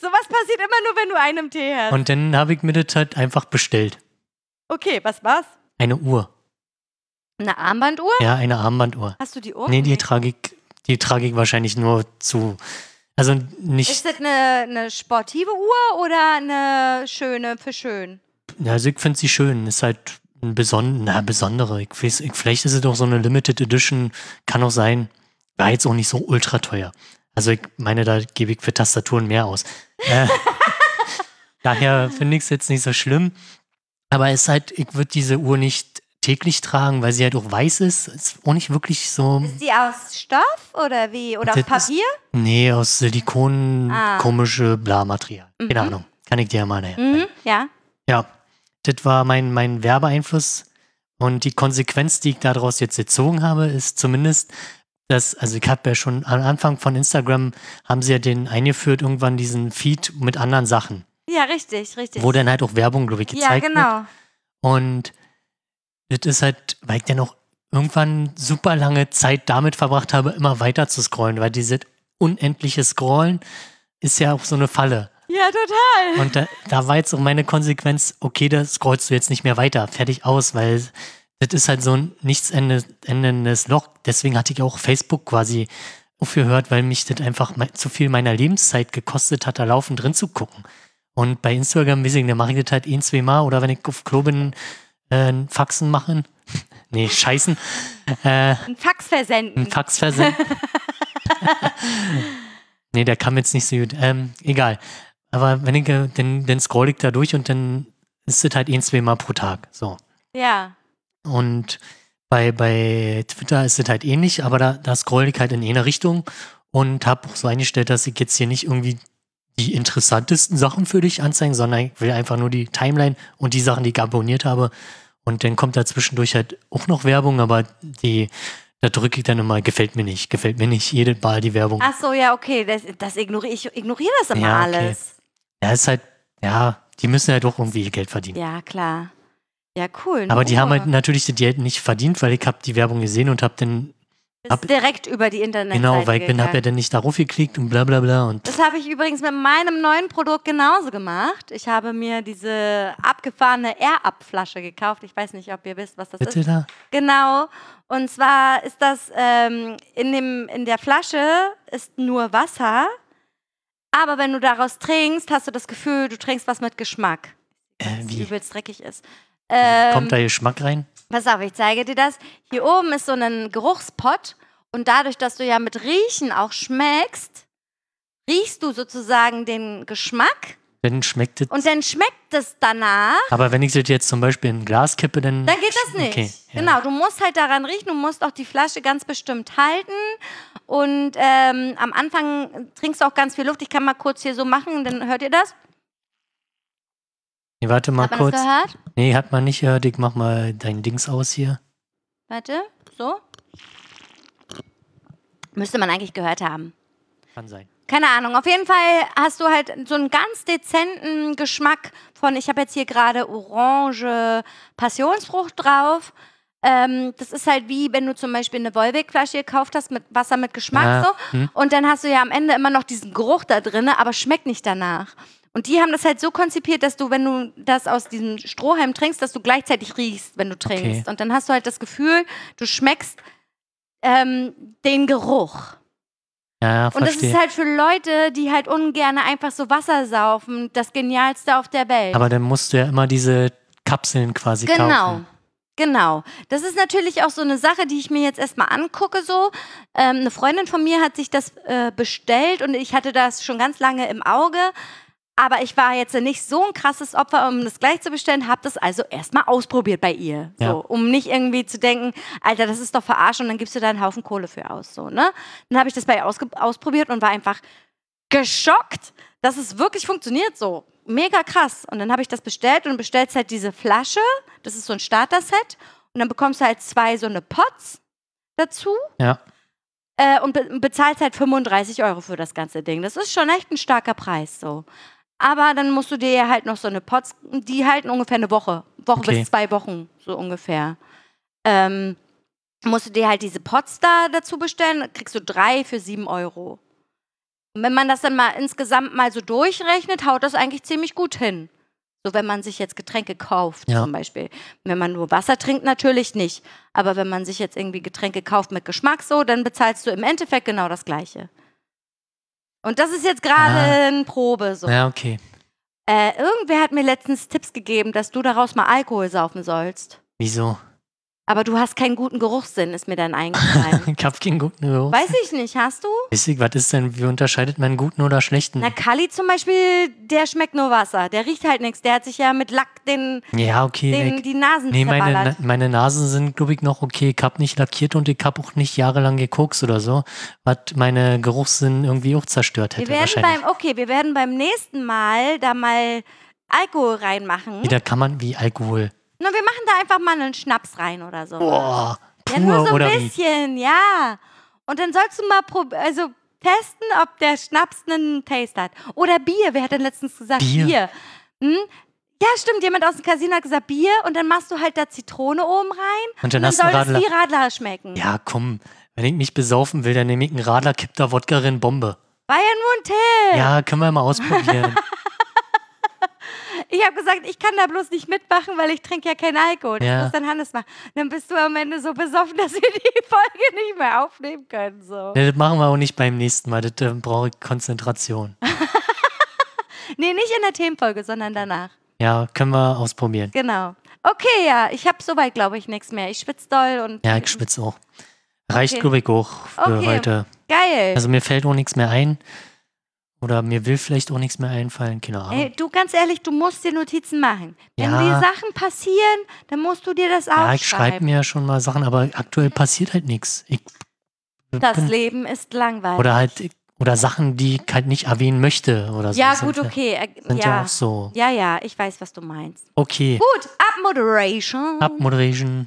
Sowas passiert immer nur, wenn du einen Tee hast. Und dann habe ich mir das halt einfach bestellt. okay, was war's? Eine Uhr. Eine Armbanduhr? Ja, eine Armbanduhr. Hast du die Uhr? Nee, die trage ich, die trage ich wahrscheinlich nur zu. Also nicht, Ist das eine, eine sportive Uhr oder eine schöne für schön? also ich finde sie schön. Ist halt ein beson na, besondere. Ich weiß, ich, vielleicht ist es doch so eine Limited Edition. Kann auch sein. War jetzt auch nicht so ultra teuer. Also ich meine, da gebe ich für Tastaturen mehr aus. Äh, daher finde ich es jetzt nicht so schlimm. Aber es ist halt, ich würde diese Uhr nicht täglich tragen, weil sie halt auch weiß ist. Ist auch nicht wirklich so. Ist die aus Stoff oder wie? Oder aus Das ist- Papier? Nee, aus Silikon, Ah. komische Bla-Material. Keine Ahnung. Kann ich dir ja mal näher. Mhm, ja. Ja, das war mein, mein Werbeeinfluss. Und die Konsequenz, die ich daraus jetzt gezogen habe, ist zumindest, dass, also ich habe ja schon am Anfang von Instagram, haben sie ja den eingeführt, irgendwann diesen Feed mit anderen Sachen, Ja, richtig, richtig. wo dann halt auch Werbung, glaube ich, ja, gezeigt wird. genau. Und das ist halt, weil ich dann auch irgendwann super lange Zeit damit verbracht habe, immer weiter zu scrollen, weil dieses unendliche Scrollen ist ja auch so eine Falle. Ja, total. Und da, da war jetzt auch meine Konsequenz, okay, da scrollst du jetzt nicht mehr weiter, fertig aus, weil das ist halt so ein nichts ende- endendes Loch. Deswegen hatte ich auch Facebook quasi aufgehört, weil mich das einfach zu viel meiner Lebenszeit gekostet hat, da laufend drin zu gucken. Und bei Instagram, weiß ich da mache ich das halt ein, zwei Mal oder wenn ich auf Klo bin, äh, Faxen machen. nee, scheißen. Äh, Ein Fax versenden. ein Fax versenden. nee, der kam jetzt nicht so gut. Ähm, egal. Aber wenn ich, äh, dann, dann scroll ich da durch und dann ist es halt ein, zwei Mal pro Tag. So. Ja. Und bei, bei Twitter ist es halt ähnlich, aber da, da scroll ich halt in eine Richtung und habe auch so eingestellt, dass ich jetzt hier nicht irgendwie die interessantesten Sachen für dich anzeigen, sondern ich will einfach nur die Timeline und die Sachen, die ich abonniert habe. Und dann kommt da zwischendurch halt auch noch Werbung, aber die, da drücke ich dann immer, gefällt mir nicht, gefällt mir nicht, jede Mal die Werbung. Ach so, ja, okay. Das, das ignoriere ich ignoriere das immer Ja, okay. alles. Ja, ist halt, ja, die müssen halt auch irgendwie ihr Geld verdienen. Ja, klar. Ja, cool. aber die haben halt natürlich das Geld nicht verdient, weil ich habe die Werbung gesehen und habe dann, hab- direkt über die Internetseite genau, weil ich bin, habe ja gegangen. dann nicht darauf geklickt und bla bla bla und Das habe ich übrigens mit meinem neuen Produkt genauso gemacht. Ich habe mir diese abgefahrene Air-Up-Flasche gekauft. Ich weiß nicht, ob ihr wisst, was das bitte ist. da. Genau. Und zwar ist das ähm, in, dem, in der Flasche ist nur Wasser. Aber wenn du daraus trinkst, hast du das Gefühl, du trinkst was mit Geschmack. Äh, wie? übelst dreckig ist. Ähm, Kommt da Geschmack rein? Pass auf, ich zeige dir das. Hier oben ist so ein Geruchspot und dadurch, dass du ja mit Riechen auch schmeckst, riechst du sozusagen den Geschmack Dann schmeckt es. und dann schmeckt es danach. Aber wenn ich das jetzt zum Beispiel in ein Glas kippe, dann. Dann geht das nicht. Okay, ja. Genau, du musst halt daran riechen, du musst auch die Flasche ganz bestimmt halten. Und ähm, am Anfang trinkst du auch ganz viel Luft. Ich kann mal kurz hier so machen, dann hört ihr das? Nee, warte mal Hat man kurz. das gehört? Nee, hat man nicht gehört. Ich mach mal dein Dings aus hier. Warte, so. Müsste man eigentlich gehört haben. Kann sein. Keine Ahnung. Auf jeden Fall hast du halt so einen ganz dezenten Geschmack von, ich habe jetzt hier gerade Orange Passionsfrucht drauf. Ähm, das ist halt wie, wenn du zum Beispiel eine Wolwig-Flasche gekauft hast mit Wasser mit Geschmack Ja, so. hm. Und dann hast du ja am Ende immer noch diesen Geruch da drin, aber schmeckt nicht danach. Und die haben das halt so konzipiert, dass du, wenn du das aus diesem Strohhalm trinkst, dass du gleichzeitig riechst, wenn du trinkst. Okay. Und dann hast du halt das Gefühl, du schmeckst ähm, den Geruch. Ja, Und das ist halt für Leute, die halt ungern einfach so Wasser saufen, das Genialste auf der Welt. Aber dann musst du ja immer diese Kapseln quasi genau. kaufen. Genau. Das ist natürlich auch so eine Sache, die ich mir jetzt erstmal angucke. So, ähm, eine Freundin von mir hat sich das äh, bestellt und ich hatte das schon ganz lange im Auge. Aber ich war jetzt nicht so ein krasses Opfer, um das gleich zu bestellen, habe das also erstmal ausprobiert bei ihr. Ja. So, um nicht irgendwie zu denken, Alter, das ist doch verarscht und dann gibst du da einen Haufen Kohle für aus. So, ne? Dann habe ich das bei ihr ausprobiert und war einfach geschockt, dass es wirklich funktioniert so. Mega krass. Und dann habe ich das bestellt und bestellst halt diese Flasche, das ist so ein Starter-Set und dann bekommst du halt zwei so eine Pots dazu Ja. äh, und be bezahlst halt 35 Euro für das ganze Ding. Das ist schon echt ein starker Preis so. Aber dann musst du dir ja halt noch so eine Pots, die halten ungefähr eine Woche, Woche Okay. bis zwei Wochen so ungefähr. Ähm, musst du dir halt diese Pots da dazu bestellen, dann kriegst du drei für sieben Euro. Und wenn man das dann mal insgesamt mal so durchrechnet, haut das eigentlich ziemlich gut hin. So, wenn man sich jetzt Getränke kauft, Ja. zum Beispiel. Wenn man nur Wasser trinkt, natürlich nicht. Aber wenn man sich jetzt irgendwie Getränke kauft mit Geschmack so, dann bezahlst du im Endeffekt genau das Gleiche. Und das ist jetzt gerade Ah. eine Probe so. Ja, okay. Äh, irgendwer hat mir letztens Tipps gegeben, dass du daraus mal Alkohol saufen sollst. Wieso? Aber du hast keinen guten Geruchssinn, ist mir dann eingefallen. Ich hab keinen guten Geruch. Weiß ich nicht, hast du? Ich, was ist denn, wie unterscheidet man guten oder schlechten? Na, Kali zum Beispiel, der schmeckt nur Wasser. Der riecht halt nichts. Der hat sich ja mit Lack den, ja, okay. den, die Nasen nee, meine, meine Nasen sind, glaube ich, noch okay. Ich hab nicht lackiert und ich hab auch nicht jahrelang gekokst oder so, was meine Geruchssinn irgendwie auch zerstört Wir hätte werden wahrscheinlich. beim, okay, wir werden beim nächsten Mal da mal Alkohol reinmachen. Wie, da kann man wie Alkohol. Na, wir machen da einfach mal einen Schnaps rein oder so. Boah, ja, nur so ein wie? bisschen, ja. Und dann sollst du mal prob also testen, ob der Schnaps einen Taste hat. Oder Bier. Wer hat denn letztens gesagt Bier. Bier? Hm? Ja, stimmt. Jemand aus dem Casino hat gesagt Bier und dann machst du halt da Zitrone oben rein Und dann und dann soll Radler. es wie Radler schmecken. Ja, komm. Wenn ich mich besaufen will, dann nehme ich einen Radler, kipp da Wodka rein, Bombe. War ja nur ein Tipp. Ja, können wir mal ausprobieren. Ich habe gesagt, ich kann da bloß nicht mitmachen, weil ich trinke ja keinen Alkohol. Das Ja. muss dann Hannes machen. Dann bist du am Ende so besoffen, dass wir die Folge nicht mehr aufnehmen können. So. nee, das machen wir auch nicht beim nächsten Mal. Das äh, brauche ich Konzentration. Nee, nicht in der Themenfolge, sondern danach. Ja, können wir ausprobieren. Genau. Okay, ja, ich habe soweit, glaube ich, nichts mehr. Ich schwitze doll und. Ja, ich schwitze auch. Reicht, Okay. glaube ich, auch für Okay. heute. Geil. Also mir fällt auch nichts mehr ein. Oder mir will vielleicht auch nichts mehr einfallen. Keine Ahnung. Ey, du, ganz ehrlich, du musst dir Notizen machen. Wenn Ja. die Sachen passieren, dann musst du dir das ja, ich schreibe aufschreiben. mir ja schon mal Sachen, aber aktuell passiert halt nichts. Ich das bin- Leben ist langweilig. Oder halt, oder Sachen, die ich halt nicht erwähnen möchte oder so. ja, Sind gut, okay. äh, Sind ja ja. auch so. ja, ja, ich weiß, was du meinst. Okay. Gut, ab Moderation. Abmoderation.